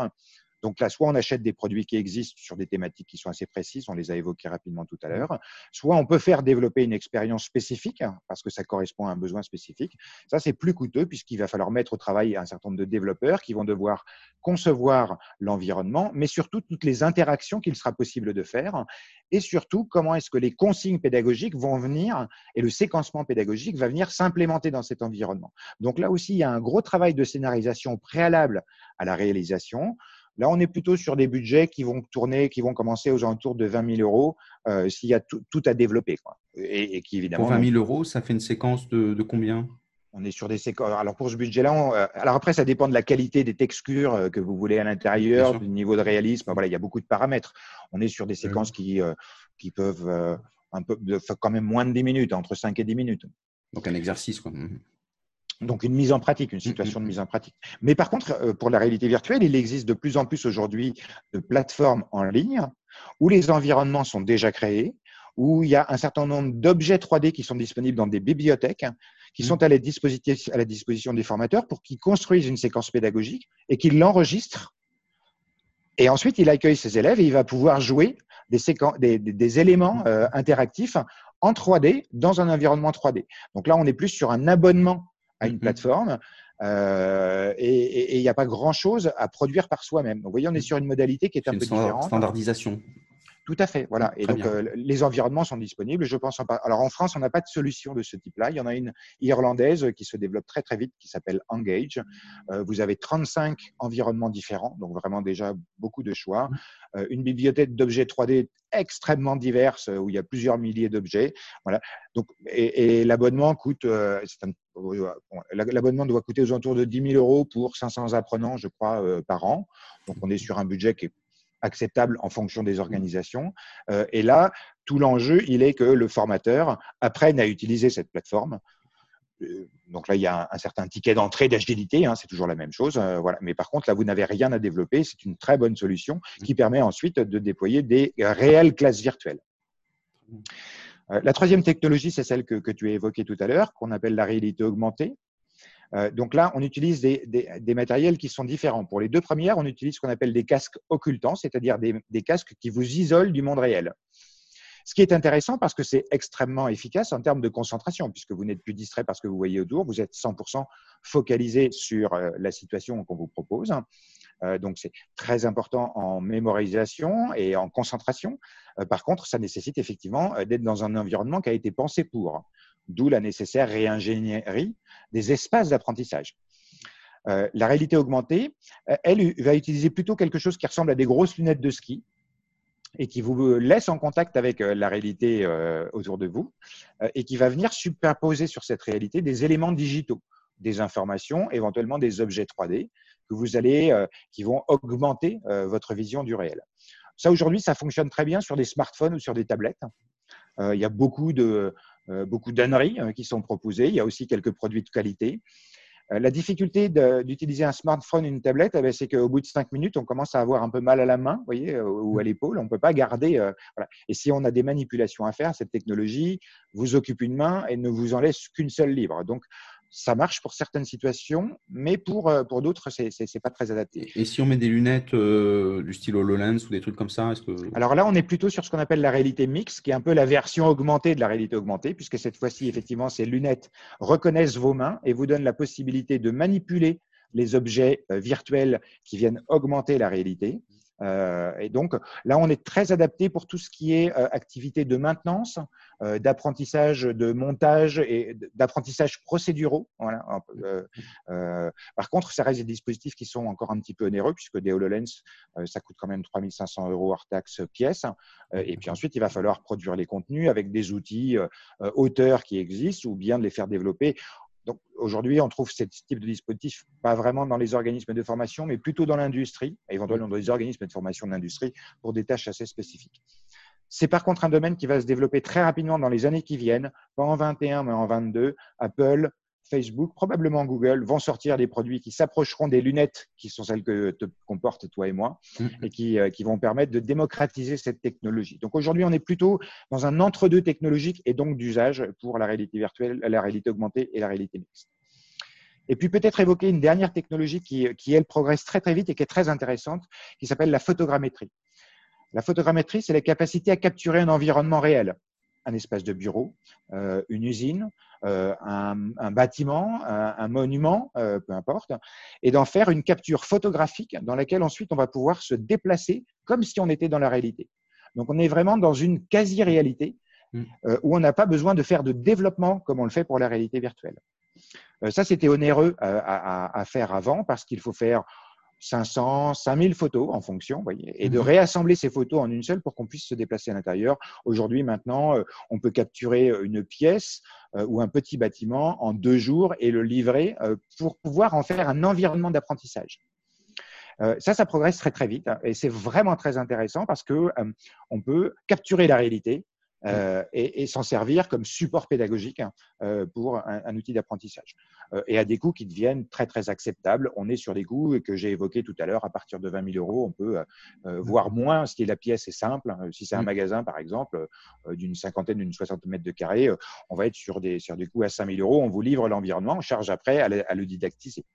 Donc là, soit on achète des produits qui existent sur des thématiques qui sont assez précises, on les a évoquées rapidement tout à l'heure, soit on peut faire développer une expérience spécifique, hein, parce que ça correspond à un besoin spécifique. Ça, c'est plus coûteux puisqu'il va falloir mettre au travail un certain nombre de développeurs qui vont devoir concevoir l'environnement, mais surtout toutes les interactions qu'il sera possible de faire, et surtout comment est-ce que les consignes pédagogiques vont venir et le séquencement pédagogique va venir s'implémenter dans cet environnement. Donc là aussi, il y a un gros travail de scénarisation préalable à la réalisation. Là, on est plutôt sur des budgets qui vont tourner, qui vont commencer aux alentours de 20 000 euros euh, s'il y a tout, à développer. Quoi. Et, qui évidemment. Pour 20 000 euros, ça fait une séquence de, combien? On est sur des séquences. Alors pour ce budget-là, euh, alors après ça dépend de la qualité des textures euh, que vous voulez à l'intérieur, du niveau de réalisme. Voilà, il y a beaucoup de paramètres. On est sur des séquences qui qui peuvent un peu, quand même moins de 10 minutes, entre 5 et 10 minutes. Donc un exercice quoi. Donc une mise en pratique, une mmh, situation mmh, de mise en pratique. Mais par contre, euh, pour la réalité virtuelle, il existe de plus en plus aujourd'hui de plateformes en ligne où les environnements sont déjà créés, où il y a un certain nombre d'objets 3D qui sont disponibles dans des bibliothèques, qui sont à la, disposition, des formateurs pour qu'ils construisent une séquence pédagogique et qu'ils l'enregistrent. Et ensuite, il accueille ses élèves et il va pouvoir jouer des, éléments euh, interactifs en 3D dans un environnement 3D. Donc là, on est plus sur un abonnement à une mm-hmm. plateforme. Euh, et il n'y a pas grand-chose à produire par soi-même. Donc, vous voyez, on est sur une modalité qui est, un peu différente. Standardisation. Tout à fait, voilà. Et donc, euh, les environnements sont disponibles. Je pense en Alors, en France, on n'a pas de solution de ce type-là. Il y en a une irlandaise qui se développe très, très vite, qui s'appelle Engage. Euh, vous avez 35 environnements différents, donc vraiment déjà beaucoup de choix. Euh, une bibliothèque d'objets 3D extrêmement diverse, où il y a plusieurs milliers d'objets. Voilà. Donc, et, l'abonnement coûte, l'abonnement doit coûter aux alentours de 10 000 euros pour 500 apprenants, je crois, par an. Donc, on est sur un budget qui est acceptable en fonction des organisations. Euh, et là, tout l'enjeu, il est que le formateur apprenne à utiliser cette plateforme. Euh, donc là, il y a un, certain ticket d'entrée d'agilité, hein, c'est toujours la même chose. Euh, voilà. Mais par contre, là, vous n'avez rien à développer. C'est une très bonne solution qui permet ensuite de déployer des réelles classes virtuelles. La troisième technologie, c'est celle que, que, tu as évoquée tout à l'heure, qu'on appelle la réalité augmentée. Euh, donc là, on utilise des, matériels qui sont différents. Pour les deux premières, on utilise ce qu'on appelle des casques occultants, c'est-à-dire des, casques qui vous isolent du monde réel. Ce qui est intéressant parce que c'est extrêmement efficace en termes de concentration, puisque vous n'êtes plus distrait parce que vous voyez autour, vous êtes 100% focalisé sur euh, la situation qu'on vous propose. Euh, donc c'est très important en mémorisation et en concentration. par contre, ça nécessite effectivement d'être dans un environnement qui a été pensé pour d'où la nécessaire réingénierie des espaces d'apprentissage. Euh, la réalité augmentée, euh, elle va utiliser plutôt quelque chose qui ressemble à des grosses lunettes de ski et qui vous laisse en contact avec euh, la réalité autour de vous et qui va venir superposer sur cette réalité des éléments digitaux, des informations, éventuellement des objets 3D que vous allez, qui vont augmenter votre vision du réel. Ça aujourd'hui, ça fonctionne très bien sur des smartphones ou sur des tablettes. il y a beaucoup de, beaucoup d'âneries euh, qui sont proposées. Il y a aussi quelques produits de qualité. Euh, la difficulté d'utiliser un smartphone, une tablette, eh ben, c'est qu'au bout de cinq minutes, on commence à avoir un peu mal à la main, voyez, ou à mmh. l'épaule. On ne peut pas garder. Et si on a des manipulations à faire, cette technologie vous occupe une main et ne vous en laisse qu'une seule libre. Donc, ça marche pour certaines situations, mais pour, euh, pour d'autres, ce n'est pas très adapté. Et si on met des lunettes euh, du style HoloLens ou des trucs comme ça que... Alors là, on est plutôt sur ce qu'on appelle la réalité mixte, qui est un peu la version augmentée de la réalité augmentée, puisque cette fois-ci, effectivement, ces lunettes reconnaissent vos mains et vous donnent la possibilité de manipuler les objets euh, virtuels qui viennent augmenter la réalité. Euh, et donc là, on est très adapté pour tout ce qui est euh, activité de maintenance, euh, d'apprentissage, de montage et d'apprentissage procéduraux. Voilà. par contre, ça reste des dispositifs qui sont encore un petit peu onéreux puisque des HoloLens, ça coûte quand même 3500 euros hors taxe pièce. et puis ensuite, il va falloir produire les contenus avec des outils auteurs qui existent ou bien de les faire développer donc aujourd'hui, on trouve ce type de dispositif pas vraiment dans les organismes de formation, mais plutôt dans l'industrie, éventuellement dans les organismes de formation de l'industrie pour des tâches assez spécifiques. C'est par contre un domaine qui va se développer très rapidement dans les années qui viennent, pas en 21 mais en 22. Apple, Facebook, probablement Google, vont sortir des produits qui s'approcheront des lunettes qui sont celles que te comportent toi et moi mm. et qui, euh, qui, vont permettre de démocratiser cette technologie. Donc aujourd'hui, on est plutôt dans un entre-deux technologique et donc d'usage pour la réalité virtuelle, la réalité augmentée et la réalité mixte. Et puis peut-être évoquer une dernière technologie qui, qui, elle, progresse très très vite et qui est très intéressante, qui s'appelle la photogrammétrie. La photogrammétrie, c'est la capacité à capturer un environnement réel, un espace de bureau, euh, une usine, euh, un, un, bâtiment, un, un monument, euh, peu importe, et d'en faire une capture photographique dans laquelle ensuite on va pouvoir se déplacer comme si on était dans la réalité. Donc on est vraiment dans une quasi-réalité mm. où on n'a pas besoin de faire de développement comme on le fait pour la réalité virtuelle. Ça, c'était onéreux à, à, à, faire avant parce qu'il faut faire 500, 5000 photos en fonction, voyez, et de mhm. réassembler ces photos en une seule pour qu'on puisse se déplacer à l'intérieur. Aujourd'hui, maintenant, euh, on peut capturer une pièce euh, ou un petit bâtiment en deux jours et le livrer euh, pour pouvoir en faire un environnement d'apprentissage. ça, ça progresse très très vite hein, et c'est vraiment très intéressant parce que on peut capturer la réalité, euh, et, et s'en servir comme support pédagogique hein, euh, pour un, un outil d'apprentissage. Euh, et à des coûts qui deviennent très très acceptables. On est sur des coûts que j'ai évoqués tout à l'heure. À partir de 20 000 euros, on peut voir moins si la pièce est simple. Si c'est un magasin, par exemple, d'une cinquantaine, d'une soixantaine de mètres de carré, on va être sur des, sur des coûts à 5 000 euros. On vous livre l'environnement, on charge après à le, à le didactiser.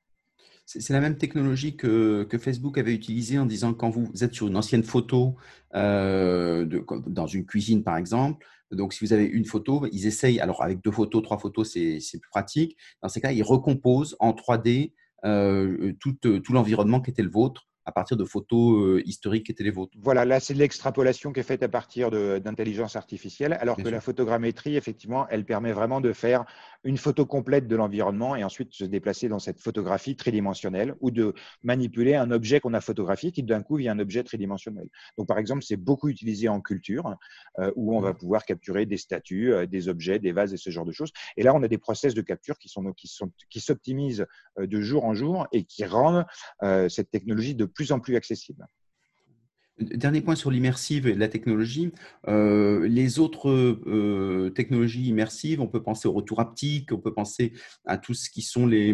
C'est la même technologie que, que, Facebook avait utilisée en disant quand vous êtes sur une ancienne photo euh, de, dans une cuisine, par exemple, donc si vous avez une photo, ils essayent, alors avec deux photos, trois photos, c'est plus pratique. Dans ces cas, ils recomposent en 3D euh, tout, tout l'environnement qui était le vôtre à partir de photos euh, historiques qui étaient les vôtres. Voilà, là, c'est l'extrapolation qui est faite à partir d'intelligence artificielle, alors Bien que sûr. la photogrammétrie, effectivement, elle permet vraiment de faire une photo complète de l'environnement et ensuite se déplacer dans cette photographie tridimensionnelle ou de manipuler un objet qu'on a photographié qui d'un coup vient un objet tridimensionnel. Donc, par exemple, c'est beaucoup utilisé en culture euh, où on va pouvoir capturer des statues, euh, des objets, des vases et ce genre de choses. Et là, on a des process de capture qui sont qui sont qui s'optimisent euh, de jour en jour et qui rendent euh, cette technologie de plus en plus accessible. Dernier point sur l'immersive et la technologie. Euh, les autres euh, technologies immersives, on peut penser au retour haptique, on peut penser à tout ce qui sont les,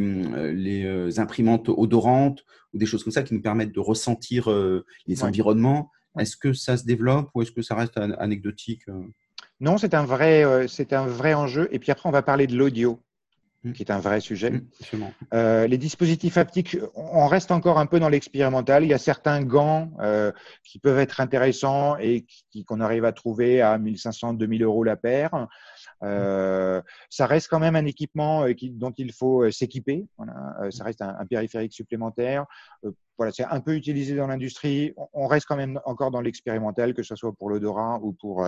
les euh, imprimantes odorantes ou des choses comme ça qui nous permettent de ressentir euh, les ouais. environnements. Est-ce que ça se développe ou est-ce que ça reste anecdotique Non, c'est un, vrai, c'est un vrai enjeu. Et puis après, on va parler de l'audio. Mmh. qui est un vrai sujet. Mmh, euh, les dispositifs haptiques, on reste encore un peu dans l'expérimental. Il y a certains gants euh, qui peuvent être intéressants et qu'on arrive à trouver à 1500, 2000 euros la paire. Euh, ça reste quand même un équipement qui, dont il faut s'équiper. Voilà. Ça reste un, un périphérique supplémentaire. Voilà, c'est un peu utilisé dans l'industrie. On reste quand même encore dans l'expérimental, que ce soit pour l'odorat ou pour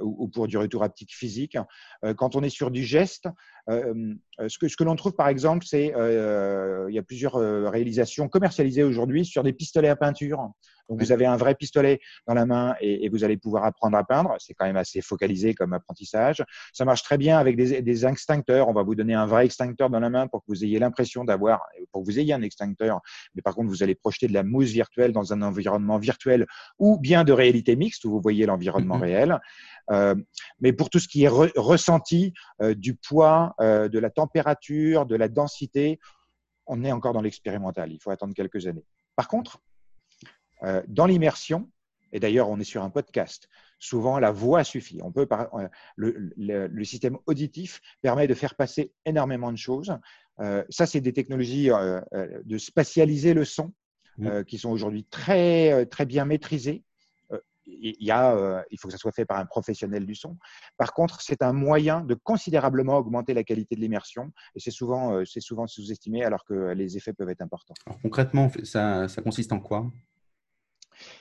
ou, pour du retour haptique physique. Euh, quand on est sur du geste, euh, ce que, ce que l'on trouve par exemple, c'est il y a plusieurs réalisations commercialisées aujourd'hui sur des pistolets à peinture. Donc vous avez un vrai pistolet dans la main et, et vous allez pouvoir apprendre à peindre. C'est quand même assez focalisé comme apprentissage. Ça marche très bien avec des, des, extincteurs. On va vous donner un vrai extincteur dans la main pour que vous ayez l'impression d'avoir, pour que vous ayez un extincteur. Mais par contre, vous allez projeter de la mousse virtuelle dans un environnement virtuel ou bien de réalité mixte où vous voyez l'environnement mm -hmm. réel. Euh, mais pour tout ce qui est re ressenti euh, du poids, euh, de la température, de la densité, on est encore dans l'expérimental. Il faut attendre quelques années. Par contre, dans l'immersion, et d'ailleurs on est sur un podcast, souvent la voix suffit. On peut par, euh, le, le, le, système auditif permet de faire passer énormément de choses. Euh, ça, c'est des technologies de spatialiser le son qui sont aujourd'hui très très bien maîtrisées il, y a, euh, il faut que ça soit fait par un professionnel du son. Par contre, c'est un moyen de considérablement augmenter la qualité de l'immersion et c'est souvent, euh, c'est souvent sous-estimé alors que les effets peuvent être importants. Alors, concrètement, ça, ça consiste en quoi?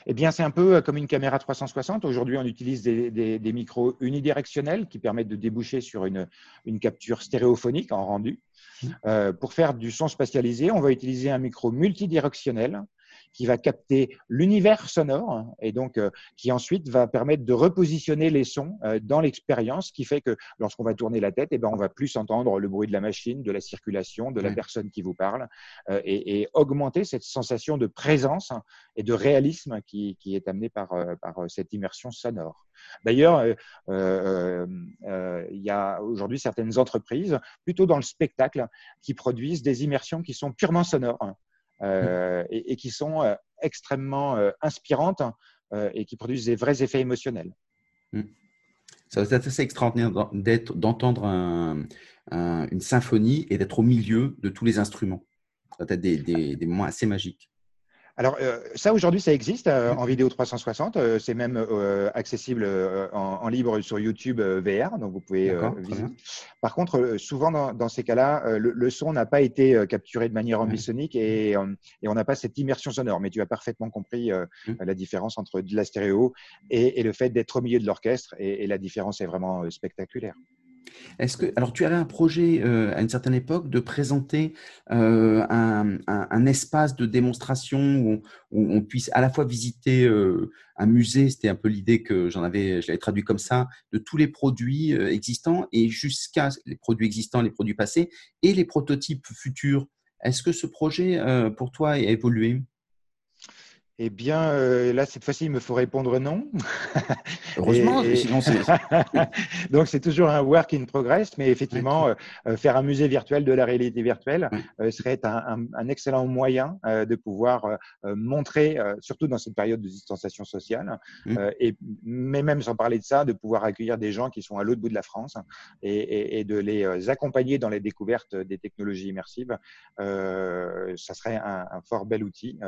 Eh bien, c'est un peu comme une caméra 360. Aujourd'hui, on utilise des, des, des, micros unidirectionnels qui permettent de déboucher sur une, une capture stéréophonique en rendu. Mmh. Euh, pour faire du son spatialisé, on va utiliser un micro multidirectionnel qui va capter l'univers sonore et donc euh, qui ensuite va permettre de repositionner les sons euh, dans l'expérience, qui fait que lorsqu'on va tourner la tête, eh ben, on va plus entendre le bruit de la machine, de la circulation, de la personne qui vous parle euh, et, et, augmenter cette sensation de présence et de réalisme qui, qui est amenée par, par cette immersion sonore. D'ailleurs, euh, euh, il y a aujourd'hui certaines entreprises, plutôt dans le spectacle, qui produisent des immersions qui sont purement sonores. Euh, et, qui sont euh, extrêmement euh, inspirantes et qui produisent des vrais effets émotionnels. Mmh. Ça être assez extraordinaire d'entendre une symphonie et d'être au milieu de tous les instruments. Ça va être des moments assez magiques. Alors, euh, ça, aujourd'hui, ça existe euh, en vidéo 360. Euh, c'est même accessible en, libre sur YouTube VR, donc vous pouvez visiter. Par contre, souvent, dans, ces cas-là, le, son n'a pas été capturé de manière ambisonique et, on n'a pas cette immersion sonore. Mais tu as parfaitement compris la différence entre de la stéréo et, le fait d'être au milieu de l'orchestre. et la différence est vraiment spectaculaire. Est-ce que, alors, tu avais un projet euh, à une certaine époque de présenter euh, un, espace de démonstration où on, puisse à la fois visiter euh, un musée, c'était un peu l'idée que j'en avais, je l'avais traduit comme ça, de tous les produits existants et jusqu'à les produits existants, les produits passés et les prototypes futurs. Est-ce que ce projet, pour toi, a évolué? Eh bien, euh, là, cette fois-ci, il me faut répondre non. Heureusement, sinon c'est. Donc, c'est toujours un work in progress, mais effectivement, euh, euh, faire un musée virtuel de la réalité virtuelle serait un, excellent moyen de pouvoir montrer, surtout dans cette période de distanciation sociale, mmh. et, mais même sans parler de ça, de pouvoir accueillir des gens qui sont à l'autre bout de la France et, de les accompagner dans les découvertes des technologies immersives. ça serait un, un fort bel outil.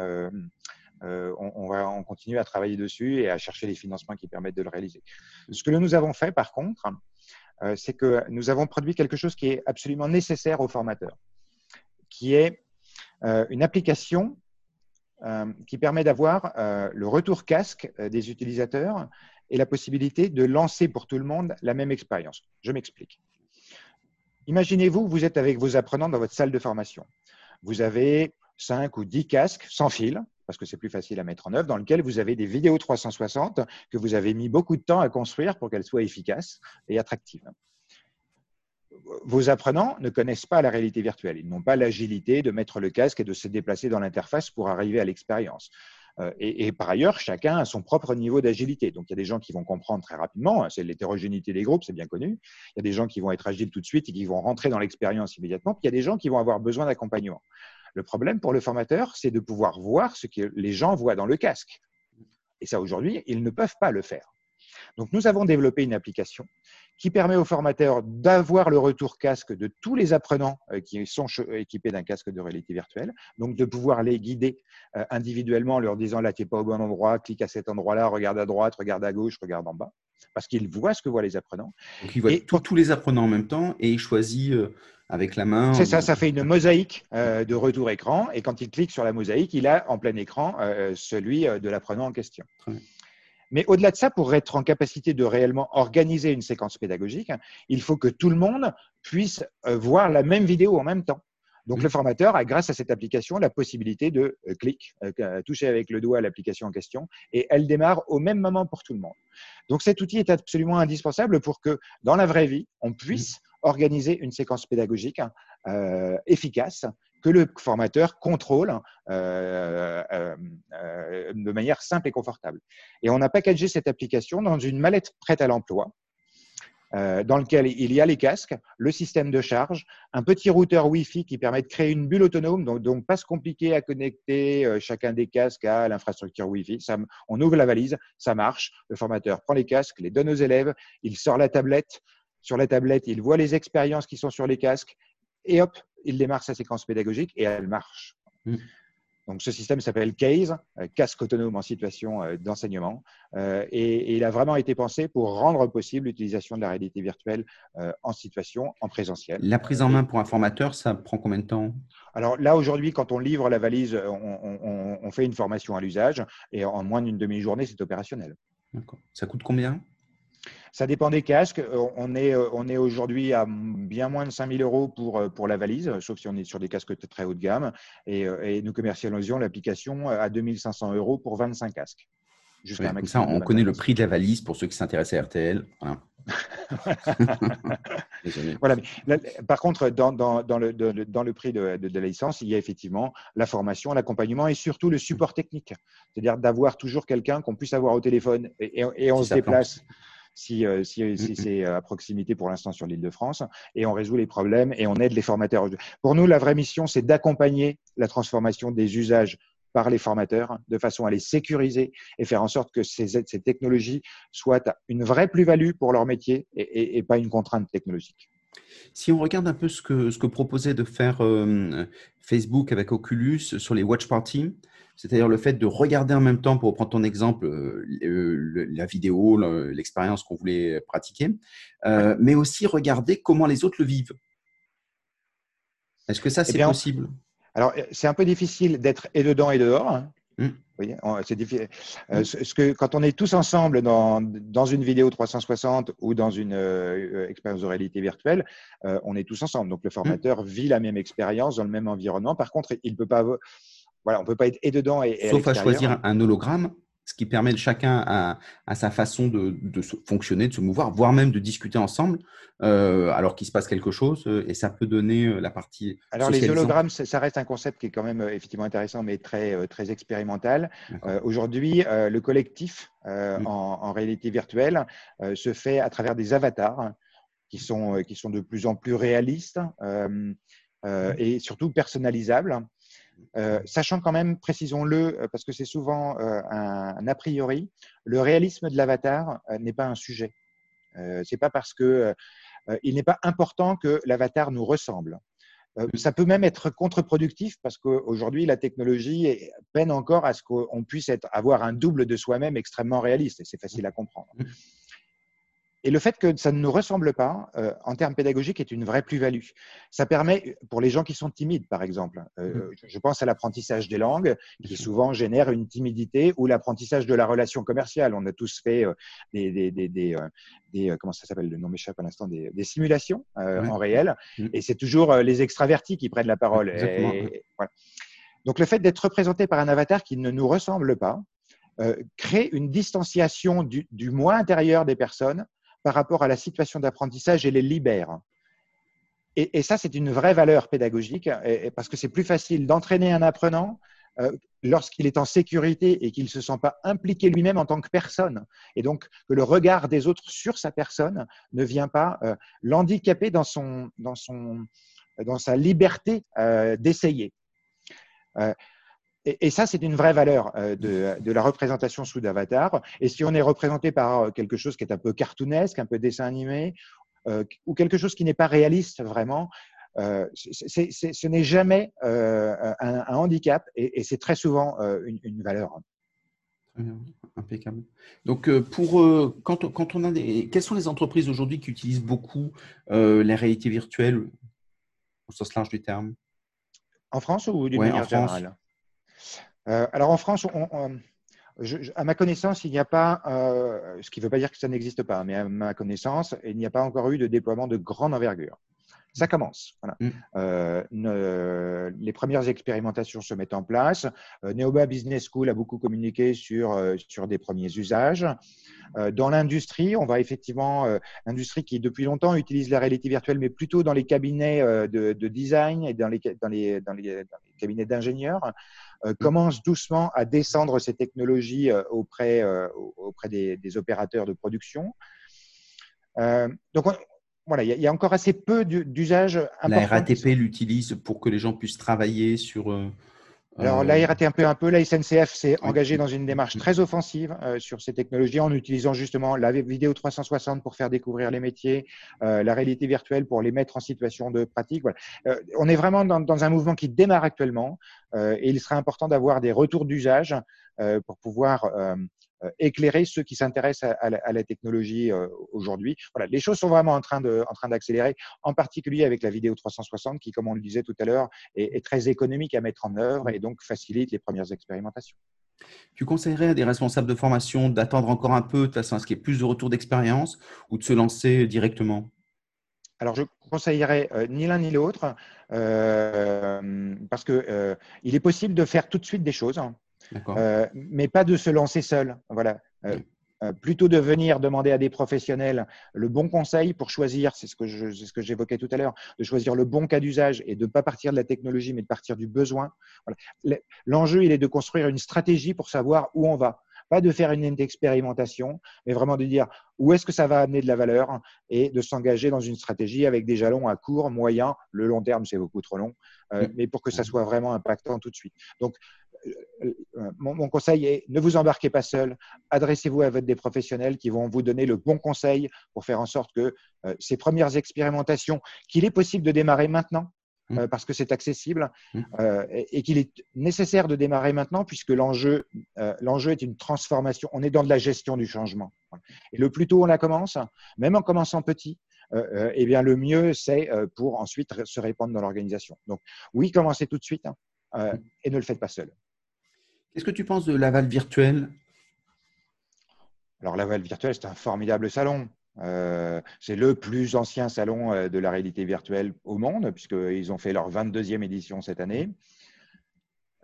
Euh, on, va on continue à travailler dessus et à chercher les financements qui permettent de le réaliser. Ce que nous avons fait, par contre, euh, c'est que nous avons produit quelque chose qui est absolument nécessaire aux formateurs, qui est euh, une application qui permet d'avoir le retour casque des utilisateurs et la possibilité de lancer pour tout le monde la même expérience. Je m'explique. Imaginez-vous, vous êtes avec vos apprenants dans votre salle de formation. Vous avez 5 ou 10 casques sans fil, parce que c'est plus facile à mettre en œuvre, dans lequel vous avez des vidéos 360 que vous avez mis beaucoup de temps à construire pour qu'elles soient efficaces et attractives. Vos apprenants ne connaissent pas la réalité virtuelle. Ils n'ont pas l'agilité de mettre le casque et de se déplacer dans l'interface pour arriver à l'expérience. Euh, et, par ailleurs, chacun a son propre niveau d'agilité. Donc, il y a des gens qui vont comprendre très rapidement, hein, c'est l'hétérogénéité des groupes, c'est bien connu. Il y a des gens qui vont être agiles tout de suite et qui vont rentrer dans l'expérience immédiatement. Puis il y a des gens qui vont avoir besoin d'accompagnement. Le problème pour le formateur, c'est de pouvoir voir ce que les gens voient dans le casque. Et ça, aujourd'hui, ils ne peuvent pas le faire. Donc, nous avons développé une application qui permet aux formateurs d'avoir le retour casque de tous les apprenants euh, qui sont équipés d'un casque de réalité virtuelle, donc de pouvoir les guider euh, individuellement en leur disant là, tu n'es pas au bon endroit, clique à cet endroit-là, regarde à droite, regarde à gauche, regarde en bas, parce qu'ils voient ce que voient les apprenants. Donc, ils voient tous les apprenants en même temps et ils choisissent euh, avec la main. C'est ça, ça fait une mosaïque euh, de retour écran. Et quand il clique sur la mosaïque, il a en plein écran euh, celui euh, de l'apprenant en question. Mais au-delà de ça, pour être en capacité de réellement organiser une séquence pédagogique, il faut que tout le monde puisse voir la même vidéo en même temps. Donc, le formateur a, grâce à cette application, la possibilité de cliquer, toucher avec le doigt l'application en question, et elle démarre au même moment pour tout le monde. Donc, cet outil est absolument indispensable pour que, dans la vraie vie, on puisse organiser une séquence pédagogique euh, efficace que le formateur contrôle euh, euh, de manière simple et confortable. Et on a packagé cette application dans une mallette prête à l'emploi, dans lequel il y a les casques, le système de charge, un petit routeur Wi-Fi qui permet de créer une bulle autonome, donc, pas se compliquer à connecter chacun des casques à l'infrastructure Wi-Fi. On ouvre la valise, ça marche, le formateur prend les casques, les donne aux élèves, il sort la tablette, sur la tablette, il voit les expériences qui sont sur les casques et hop, il démarre sa séquence pédagogique et elle marche. Mm. Donc, ce système s'appelle CASE, euh, casque autonome en situation euh, d'enseignement, euh, et, il a vraiment été pensé pour rendre possible l'utilisation de la réalité virtuelle en situation en présentiel. La prise en main pour un formateur, ça prend combien de temps? Alors là, aujourd'hui, quand on livre la valise, on, on fait une formation à l'usage, et en moins d'une demi-journée, c'est opérationnel. D'accord. Ça coûte combien? Ça dépend des casques. Euh, on est, euh, on est aujourd'hui à bien moins de 5000 euros pour, euh, pour la valise, sauf si on est sur des casques très haut de gamme. Et, nous commercialisons l'application à 2500 euros pour 25 casques. comme ça, on connaît le prix de la valise pour ceux qui s'intéressent à RTL. Voilà. par contre, dans, dans, dans, le, dans, le, prix de, de, la licence, il y a effectivement la formation, l'accompagnement et surtout le support technique. C'est-à-dire d'avoir toujours quelqu'un qu'on puisse avoir au téléphone et, et on se déplace si, euh, si, mm, si mm. c'est à proximité pour l'instant sur l'île de France, et on résout les problèmes et on aide les formateurs. Pour nous, la vraie mission, c'est d'accompagner la transformation des usages par les formateurs de façon à les sécuriser et faire en sorte que ces, ces technologies soient une vraie plus-value pour leur métier et, pas une contrainte technologique. Si on regarde un peu ce que, ce que proposait de faire euh, Facebook avec Oculus sur les watch parties, c'est-à-dire le fait de regarder en même temps, pour prendre ton exemple, euh, la vidéo, l'expérience qu'on voulait pratiquer, euh, mais aussi regarder comment les autres le vivent. Est-ce que ça, eh c'est possible? Alors, c'est un peu difficile d'être et dedans et dehors. Hein. Mmh. Oui, c'est difficile. Euh, ce que, quand on est tous ensemble dans, dans une vidéo 360 ou dans une expérience de réalité virtuelle, on est tous ensemble. Donc le mmh. formateur vit la même expérience dans le même environnement. Par contre, il ne peut pas voilà, on ne peut pas être et dedans et, Sauf à, choisir un hologramme, ce qui permet de chacun à, sa façon de, fonctionner, de se mouvoir, voire même de discuter ensemble, euh, alors qu'il se passe quelque chose, euh, et ça peut donner euh, la partie. Alors les hologrammes, ça reste un concept qui est quand même effectivement intéressant, mais très très expérimental. Aujourd'hui, le collectif mm. en, réalité virtuelle se fait à travers des avatars qui sont qui sont de plus en plus réalistes mm. et surtout personnalisables. Euh, sachant quand même, précisons-le, euh, parce que c'est souvent euh, un, a priori, le réalisme de l'avatar n'est pas un sujet. c'est pas parce que il n'est pas important que l'avatar nous ressemble. ça peut même être contre-productif parce qu'aujourd'hui, la technologie peine encore à ce qu'on puisse être, avoir un double de soi-même extrêmement réaliste et c'est facile à comprendre. Et le fait que ça ne nous ressemble pas, euh, en termes pédagogiques, est une vraie plus-value. Ça permet, pour les gens qui sont timides, par exemple, euh, mmh. je pense à l'apprentissage des langues, qui souvent génère une timidité, ou l'apprentissage de la relation commerciale. On a tous fait euh, des, des, des, des, comment ça s'appelle, le nom m'échappe à l'instant, des, simulations en réel. Mmh. Et c'est toujours les extravertis qui prennent la parole. Donc le fait d'être représenté par un avatar qui ne nous ressemble pas, crée une distanciation du, du moi intérieur des personnes par rapport à la situation d'apprentissage et les libère. Et, ça, c'est une vraie valeur pédagogique, parce que c'est plus facile d'entraîner un apprenant euh, lorsqu'il est en sécurité et qu'il ne se sent pas impliqué lui-même en tant que personne. Et donc, que le regard des autres sur sa personne ne vient pas euh, l'handicaper dans, sa liberté euh, d'essayer. Et, ça, c'est une vraie valeur euh, de, la représentation sous d'avatar. Et si on est représenté par euh, quelque chose qui est un peu cartoonesque, un peu dessin animé, euh, ou quelque chose qui n'est pas réaliste vraiment, ce n'est jamais un, handicap et, c'est très souvent une, valeur. Impeccable. Donc, pour quand, quand, on a des, quelles sont les entreprises aujourd'hui qui utilisent beaucoup la réalité virtuelle au sens large du terme? En France ou d'une manière générale? Euh, alors en France, à ma connaissance, il n'y a pas, euh, ce qui ne veut pas dire que ça n'existe pas, mais à ma connaissance, il n'y a pas encore eu de déploiement de grande envergure. Ça commence. Mm. Euh, les premières expérimentations se mettent en place. Neoba Business School a beaucoup communiqué sur, sur des premiers usages. dans l'industrie, on va effectivement, l'industrie qui depuis longtemps utilise la réalité virtuelle, mais plutôt dans les cabinets de, design et dans les, dans les, dans les cabinets d'ingénieurs. Commence doucement à descendre ces technologies euh, auprès, euh, auprès des, opérateurs de production. donc, voilà, il y, a encore assez peu d'usages. La RATP l'utilise pour que les gens puissent travailler sur alors, la euh, RATP un peu, la SNCF s'est engagée dans une démarche très offensive euh, sur ces technologies en utilisant justement la vidéo 360 pour faire découvrir les métiers, euh, la réalité virtuelle pour les mettre en situation de pratique. Voilà. on est vraiment dans, dans, un mouvement qui démarre actuellement et il sera important d'avoir des retours d'usage pour pouvoir euh, éclairer ceux qui s'intéressent à, la technologie euh, aujourd'hui. Voilà, les choses sont vraiment en train de, en train d'accélérer, en particulier avec la vidéo 360 qui, comme on le disait tout à l'heure, est, très économique à mettre en œuvre et donc facilite les premières expérimentations. Tu conseillerais à des responsables de formation d'attendre encore un peu de façon à ce qu'il y ait plus de retours d'expérience ou de se lancer directement? Alors, je conseillerais euh, ni l'un ni l'autre, parce qu'il il est possible de faire tout de suite des choses. Euh, mais pas de se lancer seul. Voilà. Euh, euh, plutôt de venir demander à des professionnels le bon conseil pour choisir, c'est ce que ce que j'évoquais tout à l'heure, de choisir le bon cas d'usage et de ne pas partir de la technologie, mais de partir du besoin. L'enjeu, il est de construire une stratégie pour savoir où on va. Pas de faire une expérimentation, mais vraiment de dire où est-ce que ça va amener de la valeur et de s'engager dans une stratégie avec des jalons à court, moyen, le long terme, c'est beaucoup trop long, mais pour que ça soit vraiment impactant tout de suite. Donc, mon, conseil est ne vous embarquez pas seul, adressez-vous à votre des professionnels qui vont vous donner le bon conseil pour faire en sorte que ces premières expérimentations, qu'il est possible de démarrer maintenant, mmh. parce que c'est accessible mmh. et, qu'il est nécessaire de démarrer maintenant puisque l'enjeu l'enjeu est une transformation. On est dans de la gestion du changement. Et le plus tôt on la commence, même en commençant petit, eh bien le mieux c'est pour ensuite se répandre dans l'organisation. Donc oui, commencez tout de suite hein, mmh. et ne le faites pas seul. Qu'est-ce que tu penses de Laval Virtuel? Alors, Laval Virtuel, c'est un formidable salon. Euh, c'est le plus ancien salon euh, de la réalité virtuelle au monde, puisqu'ils ont fait leur 22e édition cette année.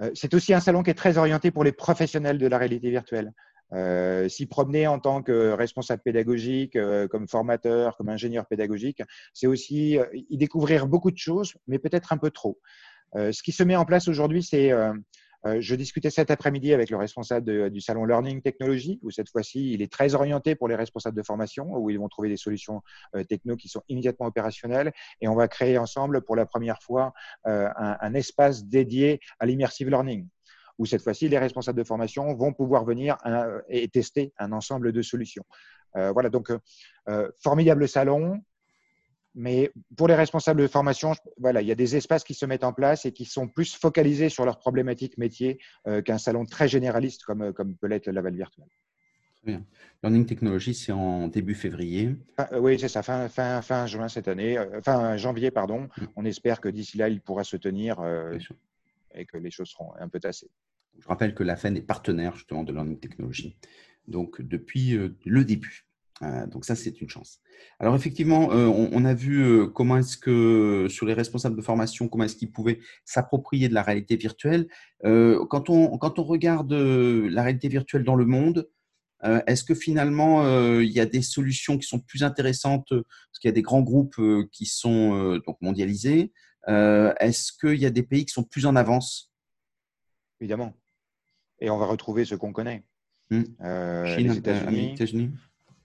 Euh, c'est aussi un salon qui est très orienté pour les professionnels de la réalité virtuelle. S'y promener en tant que responsable pédagogique, comme formateur, comme ingénieur pédagogique, c'est aussi y découvrir beaucoup de choses, mais peut-être un peu trop. ce qui se met en place aujourd'hui, c'est je discutais cet après-midi avec le responsable du salon Learning Technology, où cette fois-ci, il est très orienté pour les responsables de formation, où ils vont trouver des solutions euh, techno qui sont immédiatement opérationnelles. Et on va créer ensemble, pour la première fois, euh, un, espace dédié à l'immersive learning où cette fois-ci, les responsables de formation vont pouvoir venir et tester un ensemble de solutions. voilà, donc formidable salon, mais pour les responsables de formation, voilà, il y a des espaces qui se mettent en place et qui sont plus focalisés sur leurs problématiques métiers euh, qu'un salon très généraliste comme, euh, comme peut l'être Laval Virtuel. Très bien. Learning Technology, c'est en début février. Euh, oui, c'est ça, fin, fin, fin, juin cette année, fin janvier, pardon. Mm. On espère que d'ici là, il pourra se tenir et que les choses seront un peu tassées. Je rappelle que la FEN est partenaire justement de Learning Technology, donc depuis le début. Euh, donc ça, c'est une chance. Alors effectivement, euh, on, a vu euh, comment est-ce que sur les responsables de formation, comment est-ce qu'ils pouvaient s'approprier de la réalité virtuelle. quand, on, quand on regarde la réalité virtuelle dans le monde, est-ce que finalement il y a des solutions qui sont plus intéressantes parce qu'il y a des grands groupes qui sont donc mondialisés. est-ce qu'il y a des pays qui sont plus en avance? Évidemment. Et on va retrouver ce qu'on connaît. Mmh. Chine, les États-Unis.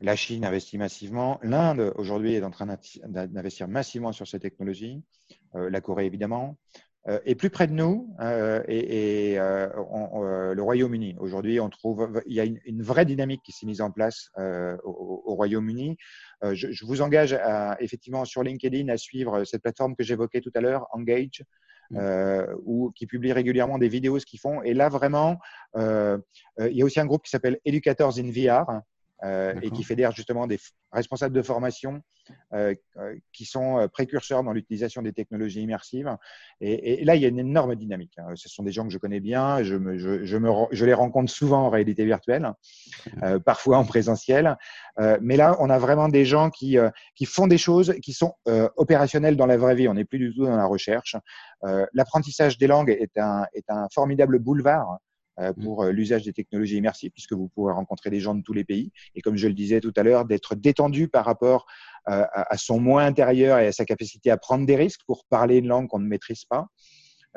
La Chine investit massivement. L'Inde, aujourd'hui, est en train d'investir massivement sur ces technologies. Euh, la Corée, évidemment. Euh, et plus près de nous, euh, et, le Royaume-Uni. Aujourd'hui, on trouve, il y a une, vraie dynamique qui s'est mise en place au, Royaume-Uni. Je, vous engage à, effectivement sur LinkedIn à suivre cette plateforme que j'évoquais tout à l'heure, Engage, ou qui publie régulièrement des vidéos, ce qu'ils font. Et là, vraiment, il y a aussi un groupe qui s'appelle Educators in VR, et qui fédère justement des responsables de formation euh, euh, qui sont précurseurs dans l'utilisation des technologies immersives. Et, là, il y a une énorme dynamique. Hein. Ce sont des gens que je connais bien, je, me, je, je, me, je les rencontre souvent en réalité virtuelle, parfois en présentiel. mais là, on a vraiment des gens qui, qui font des choses qui sont opérationnelles dans la vraie vie. On n'est plus du tout dans la recherche. L'apprentissage des langues est un, est un formidable boulevard euh, mmh. Pour euh, l'usage des technologies immersives, puisque vous pouvez rencontrer des gens de tous les pays. Et comme je le disais tout à l'heure, d'être détendu par rapport euh, à son moi intérieur et à sa capacité à prendre des risques pour parler une langue qu'on ne maîtrise pas.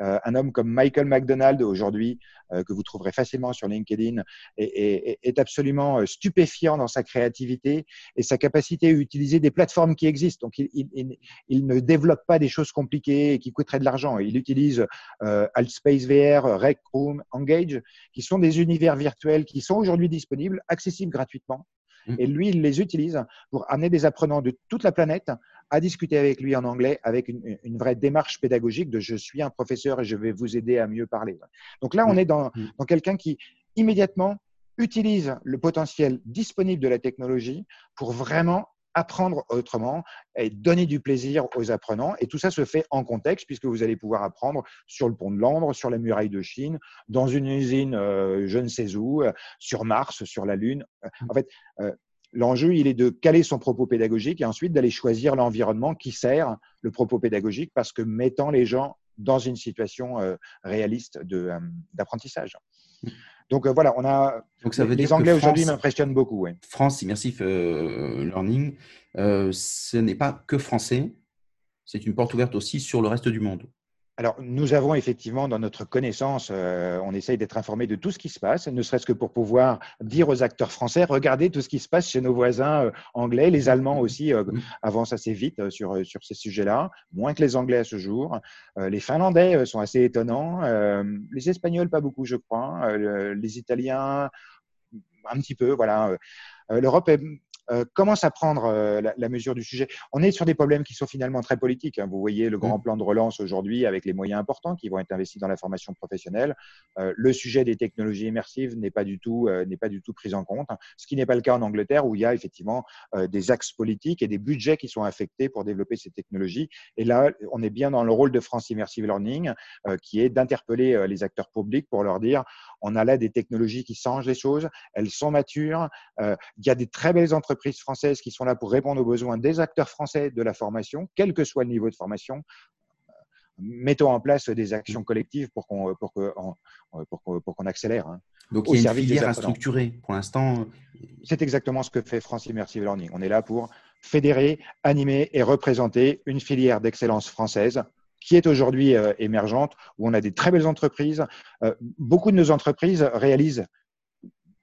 Euh, un homme comme Michael McDonald aujourd'hui, euh, que vous trouverez facilement sur LinkedIn, est, absolument euh, stupéfiant dans sa créativité et sa capacité à utiliser des plateformes qui existent. Donc, il, ne développe pas des choses compliquées et qui coûteraient de l'argent. Il utilise Altspace VR, Rec Room, Engage, qui sont des univers virtuels qui sont aujourd'hui disponibles, accessibles gratuitement. Mmh. Et lui, il les utilise pour amener des apprenants de toute la planète à discuter avec lui en anglais avec une, vraie démarche pédagogique de je suis un professeur et je vais vous aider à mieux parler. Donc là, on est dans, mm. dans quelqu'un qui immédiatement utilise le potentiel disponible de la technologie pour vraiment apprendre autrement et donner du plaisir aux apprenants. Et tout ça se fait en contexte puisque vous allez pouvoir apprendre sur le pont de Londres, sur la muraille de Chine, dans une usine euh, je ne sais où, euh, sur Mars, sur la Lune. En fait, euh, L'enjeu, il est de caler son propos pédagogique et ensuite d'aller choisir l'environnement qui sert le propos pédagogique parce que mettant les gens dans une situation euh, réaliste euh, d'apprentissage. Donc euh, voilà, on a. Donc ça veut les Anglais aujourd'hui m'impressionnent beaucoup. France Immersive Learning, ce n'est pas que français, c'est une porte ouverte aussi sur le reste du monde. Alors, nous avons effectivement dans notre connaissance, euh, on essaye d'être informé de tout ce qui se passe, ne serait-ce que pour pouvoir dire aux acteurs français, regardez tout ce qui se passe chez nos voisins euh, anglais, les Allemands aussi euh, avancent assez vite sur, sur ces sujets-là, moins que les Anglais à ce jour. les Finlandais sont assez étonnants, les Espagnols pas beaucoup, je crois, les Italiens un petit peu, voilà. L'Europe est euh, commence à prendre euh, la, mesure du sujet? On est sur des problèmes qui sont finalement très politiques. Hein. Vous voyez le grand mm. plan de relance aujourd'hui avec les moyens importants qui vont être investis dans la formation professionnelle. Euh, le sujet des technologies immersives n'est pas du tout n'est pas du tout pris en compte, ce qui n'est pas le cas en Angleterre où il y a effectivement des axes politiques et des budgets qui sont affectés pour développer ces technologies. Et là, on est bien dans le rôle de France Immersive Learning, qui est d'interpeller les acteurs publics pour leur dire on a là des technologies qui changent les choses, elles sont matures, il y a des très belles entreprises françaises qui sont là pour répondre aux besoins des acteurs français de la formation, quel que soit le niveau de formation. Mettons en place des actions collectives pour qu'on pour pour qu'on accélère. Hein, Donc il y a une filière à structurer. Pour l'instant, c'est exactement ce que fait France Immersive Learning. On est là pour fédérer, animer et représenter une filière d'excellence française qui est aujourd'hui euh, émergente, où on a des très belles entreprises. Euh, beaucoup de nos entreprises réalisent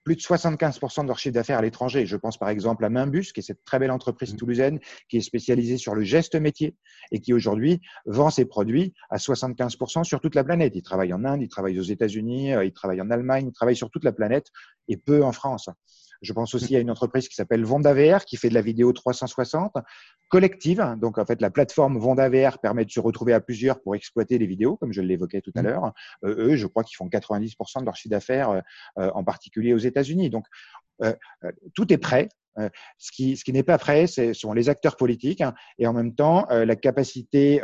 plus de 75% de leur chiffre d'affaires à l'étranger. Je pense par exemple à Mimbus, qui est cette très belle entreprise mmh. toulousaine qui est spécialisée sur le geste métier et qui aujourd'hui vend ses produits à 75% sur toute la planète. Ils travaillent en Inde, ils travaillent aux États-Unis, euh, ils travaillent en Allemagne, ils travaillent sur toute la planète et peu en France. Je pense aussi à une entreprise qui s'appelle VR qui fait de la vidéo 360 collective. Donc, en fait, la plateforme VR permet de se retrouver à plusieurs pour exploiter les vidéos, comme je l'évoquais tout à mmh. l'heure. Euh, eux, je crois qu'ils font 90% de leur chiffre d'affaires, euh, euh, en particulier aux États-Unis. Donc, tout est prêt. ce qui, ce qui n'est pas prêt, ce sont les acteurs politiques hein, et en même temps la capacité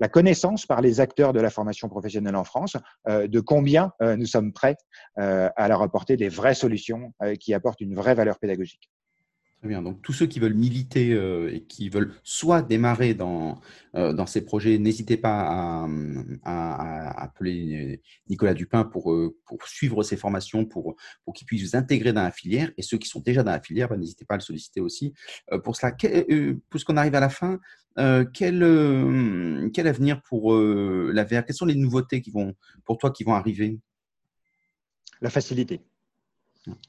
la connaissance par les acteurs de la formation professionnelle en France euh, de combien euh, nous sommes prêts euh, à leur apporter des vraies solutions qui apportent une vraie valeur pédagogique. Très bien. Donc, tous ceux qui veulent militer et qui veulent soit démarrer dans, dans ces projets, n'hésitez pas à, appeler Nicolas Dupin pour, pour suivre ces formations, pour, pour qu'il puisse vous intégrer dans la filière. Et ceux qui sont déjà dans la filière, ben, n'hésitez pas à le solliciter aussi. Pour cela, puisqu'on arrive à la fin, euh, quel, euh, quel, avenir pour euh, la VR Quelles sont les nouveautés qui vont, pour toi qui vont arriver? La facilité,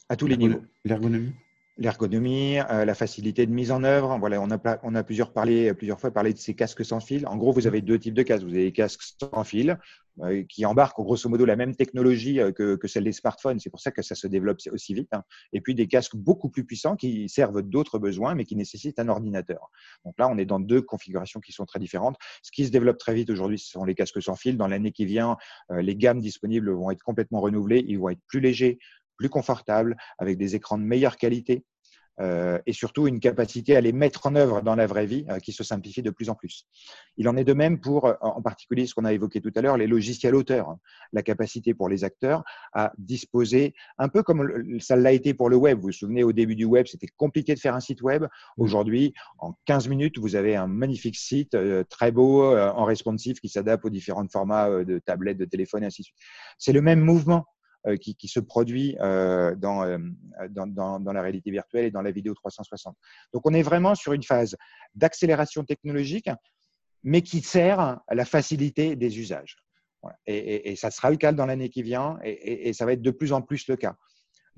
à tous les niveaux. L'ergonomie? L'ergonomie, la facilité de mise en œuvre. Voilà, on a, plusieurs, parlé, plusieurs fois parlé de ces casques sans fil. En gros, vous avez deux types de casques. Vous avez les casques sans fil, euh, qui embarquent grosso modo la même technologie euh, que, que celle des smartphones. C'est pour ça que ça se développe aussi vite. Hein. Et puis des casques beaucoup plus puissants qui servent d'autres besoins, mais qui nécessitent un ordinateur. Donc là, on est dans deux configurations qui sont très différentes. Ce qui se développe très vite aujourd'hui, ce sont les casques sans fil. Dans l'année qui vient, euh, les gammes disponibles vont être complètement renouvelées. Ils vont être plus légers, plus confortables, avec des écrans de meilleure qualité. Euh, et surtout une capacité à les mettre en œuvre dans la vraie vie euh, qui se simplifie de plus en plus. Il en est de même pour, euh, en particulier, ce qu'on a évoqué tout à l'heure, les logiciels auteurs, hein. la capacité pour les acteurs à disposer, un peu comme ça l'a été pour le web. Vous vous souvenez, au début du web, c'était compliqué de faire un site web. Aujourd'hui, en 15 minutes, vous avez un magnifique site très beau, en responsive, qui s'adapte aux différents formats de tablettes, de téléphone, et ainsi de suite. C'est le même mouvement qui, qui, se produit euh, dans, euh, dans, la réalité virtuelle et dans la vidéo 360. Donc on est vraiment sur une phase d'accélération technologique, mais qui sert à la facilité des usages. Et, ça sera le cas dans l'année qui vient, et, ça va être de plus en plus le cas.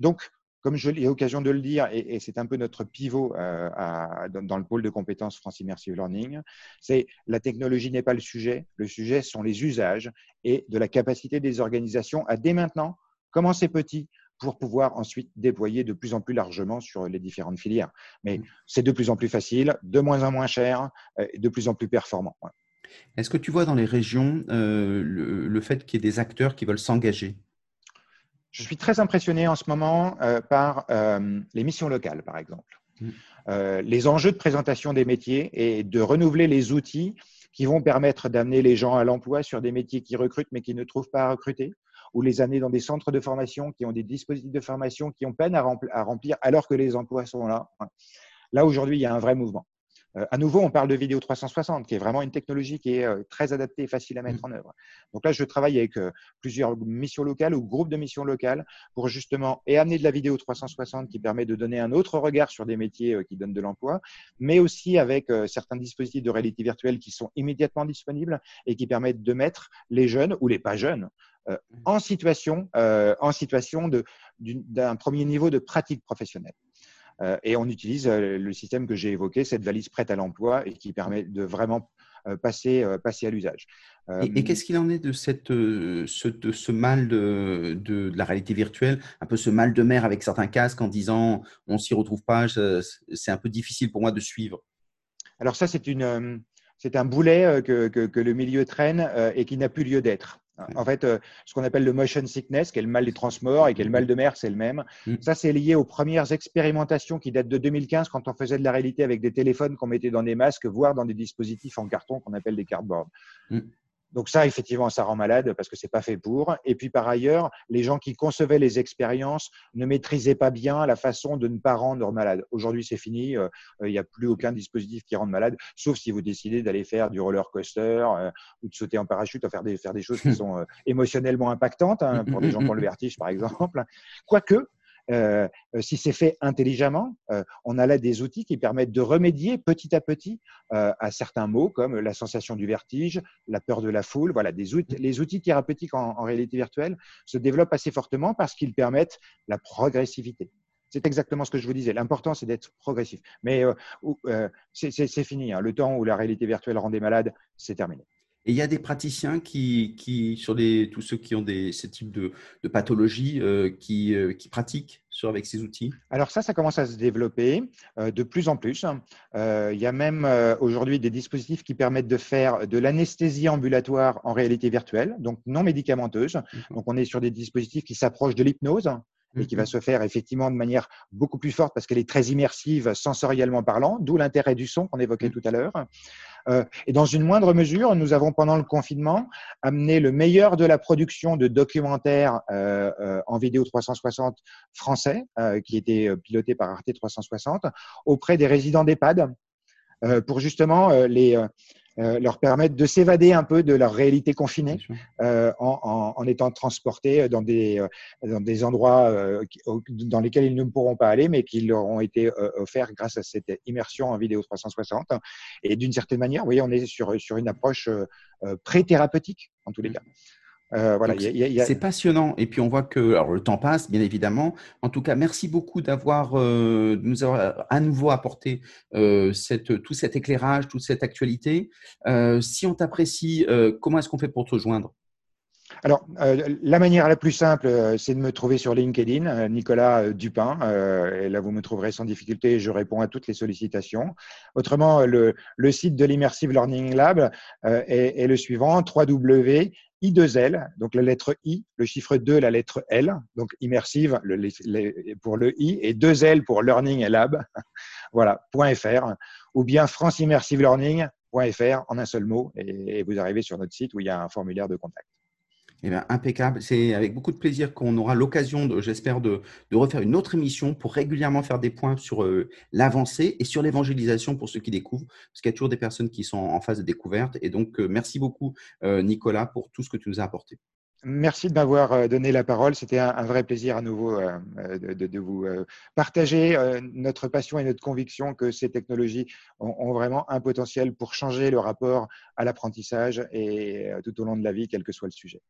Donc, comme je l'ai l'occasion de le dire, et, c'est un peu notre pivot euh, dans, le pôle de compétences France Immersive Learning, c'est la technologie n'est pas le sujet, le sujet sont les usages et de la capacité des organisations à dès maintenant Commencer petit pour pouvoir ensuite déployer de plus en plus largement sur les différentes filières. Mais mmh. c'est de plus en plus facile, de moins en moins cher, euh, et de plus en plus performant. Est-ce que tu vois dans les régions euh, le, fait qu'il y ait des acteurs qui veulent s'engager? Je suis très impressionné en ce moment euh, par les missions locales, par exemple. Mmh. les enjeux de présentation des métiers et de renouveler les outils qui vont permettre d'amener les gens à l'emploi sur des métiers qui recrutent mais qui ne trouvent pas à recruter ou les années dans des centres de formation qui ont des dispositifs de formation qui ont peine à, remplir alors que les emplois sont là. Là, aujourd'hui, il y a un vrai mouvement. Euh, à nouveau, on parle de vidéo 360, qui est vraiment une technologie qui est euh, très adaptée et facile à mettre mmh. en œuvre. Donc là, je travaille avec euh, plusieurs missions locales ou groupes de missions locales pour justement et amener de la vidéo 360 qui permet de donner un autre regard sur des métiers qui donnent de l'emploi, mais aussi avec certains dispositifs de réalité virtuelle qui sont immédiatement disponibles et qui permettent de mettre les jeunes ou les pas jeunes mmh. en situation, en situation d'un premier niveau de pratique professionnelle. Euh, et on utilise euh, le système que j'ai évoqué, cette valise prête à l'emploi et qui permet de vraiment euh, passer, passer à l'usage. Et, qu'est-ce qu'il en est de, cette, ce, de ce mal de, de, la réalité virtuelle, un peu ce mal de mer avec certains casques en disant on s'y retrouve pas, c'est un peu difficile pour moi de suivre Alors ça, c'est une, c'est un boulet que, que, que, le milieu traîne et qui n'a plus lieu d'être. En fait, euh, ce qu'on appelle le motion sickness, qui est le mal des transports et qui est le mal de mer, c'est le même. Mm. Ça, c'est lié aux premières expérimentations qui datent de 2015, quand on faisait de la réalité avec des téléphones qu'on mettait dans des masques, voire dans des dispositifs en carton qu'on appelle des cardboards. Donc ça, effectivement, ça rend malade parce que c'est pas fait pour. Et puis par ailleurs, les gens qui concevaient les expériences ne maîtrisaient pas bien la façon de ne pas rendre malade. Aujourd'hui, c'est fini. Euh, il n'y a plus aucun dispositif qui rende malade, sauf si vous décidez d'aller faire du roller coaster euh, ou de sauter en parachute, ou faire des, faire des choses qui sont euh, émotionnellement impactantes hein, pour des gens qui ont le vertige, par exemple. Quoique, euh, euh, si c'est fait intelligemment, euh, on a là des outils qui permettent de remédier petit à petit à certains mots comme la sensation du vertige, la peur de la foule. Voilà, des outils, les outils thérapeutiques en, réalité virtuelle se développent assez fortement parce qu'ils permettent la progressivité. C'est exactement ce que je vous disais. L'important, c'est d'être progressif. Mais c'est fini. Hein. Le temps où la réalité virtuelle rendait malade, c'est terminé. Et il y a des praticiens qui, qui sur les, tous ceux qui ont des, ce type de, de pathologie, euh, qui, euh, qui, pratiquent sur, avec ces outils Alors ça, ça commence à se développer euh, de plus en plus. il y a même aujourd'hui des dispositifs qui permettent de faire de l'anesthésie ambulatoire en réalité virtuelle, donc non médicamenteuse. Donc on est sur des dispositifs qui s'approchent de l'hypnose et qui va se faire effectivement de manière beaucoup plus forte parce qu'elle est très immersive sensoriellement parlant, d'où l'intérêt du son qu'on évoquait tout à l'heure. Euh, et dans une moindre mesure, nous avons pendant le confinement amené le meilleur de la production de documentaires euh, euh, en vidéo 360 français, qui était piloté par Arte 360, auprès des résidents d'EHPAD pour justement les euh, leur permettre de s'évader un peu de leur réalité confinée euh, en, en, en, étant transportés dans des, euh, dans des endroits euh, dans lesquels ils ne pourront pas aller, mais qui leur ont été offerts grâce à cette immersion en vidéo 360. Et d'une certaine manière, vous voyez, on est sur, sur une approche pré-thérapeutique en tous les cas. Euh, voilà, C'est passionnant. Et puis on voit que alors, le temps passe, bien évidemment. En tout cas, merci beaucoup d'avoir euh, nous avoir à nouveau apporté euh, cette, tout cet éclairage, toute cette actualité. si on t'apprécie, comment est-ce qu'on fait pour te joindre? Alors, la manière la plus simple, c'est de me trouver sur LinkedIn, Nicolas Dupin. et là, vous me trouverez sans difficulté. Je réponds à toutes les sollicitations. Autrement, le, le site de l'Immersive Learning Lab est, est, le suivant www I2L, donc la lettre I, le chiffre 2, la lettre L, donc immersive pour le I, et 2L pour Learning et Lab, voilà, .fr, ou bien franceimmersivelearning.fr en un seul mot, et vous arrivez sur notre site où il y a un formulaire de contact. Eh bien, impeccable. C'est avec beaucoup de plaisir qu'on aura l'occasion, j'espère, de, refaire une autre émission pour régulièrement faire des points sur euh, l'avancée et sur l'évangélisation pour ceux qui découvrent, parce qu'il y a toujours des personnes qui sont en phase de découverte. Et donc, euh, merci beaucoup, euh, Nicolas, pour tout ce que tu nous as apporté. Merci de m'avoir donné la parole. C'était un, vrai plaisir à nouveau de, vous partager notre passion et notre conviction que ces technologies ont, vraiment un potentiel pour changer le rapport à l'apprentissage et tout au long de la vie, quel que soit le sujet.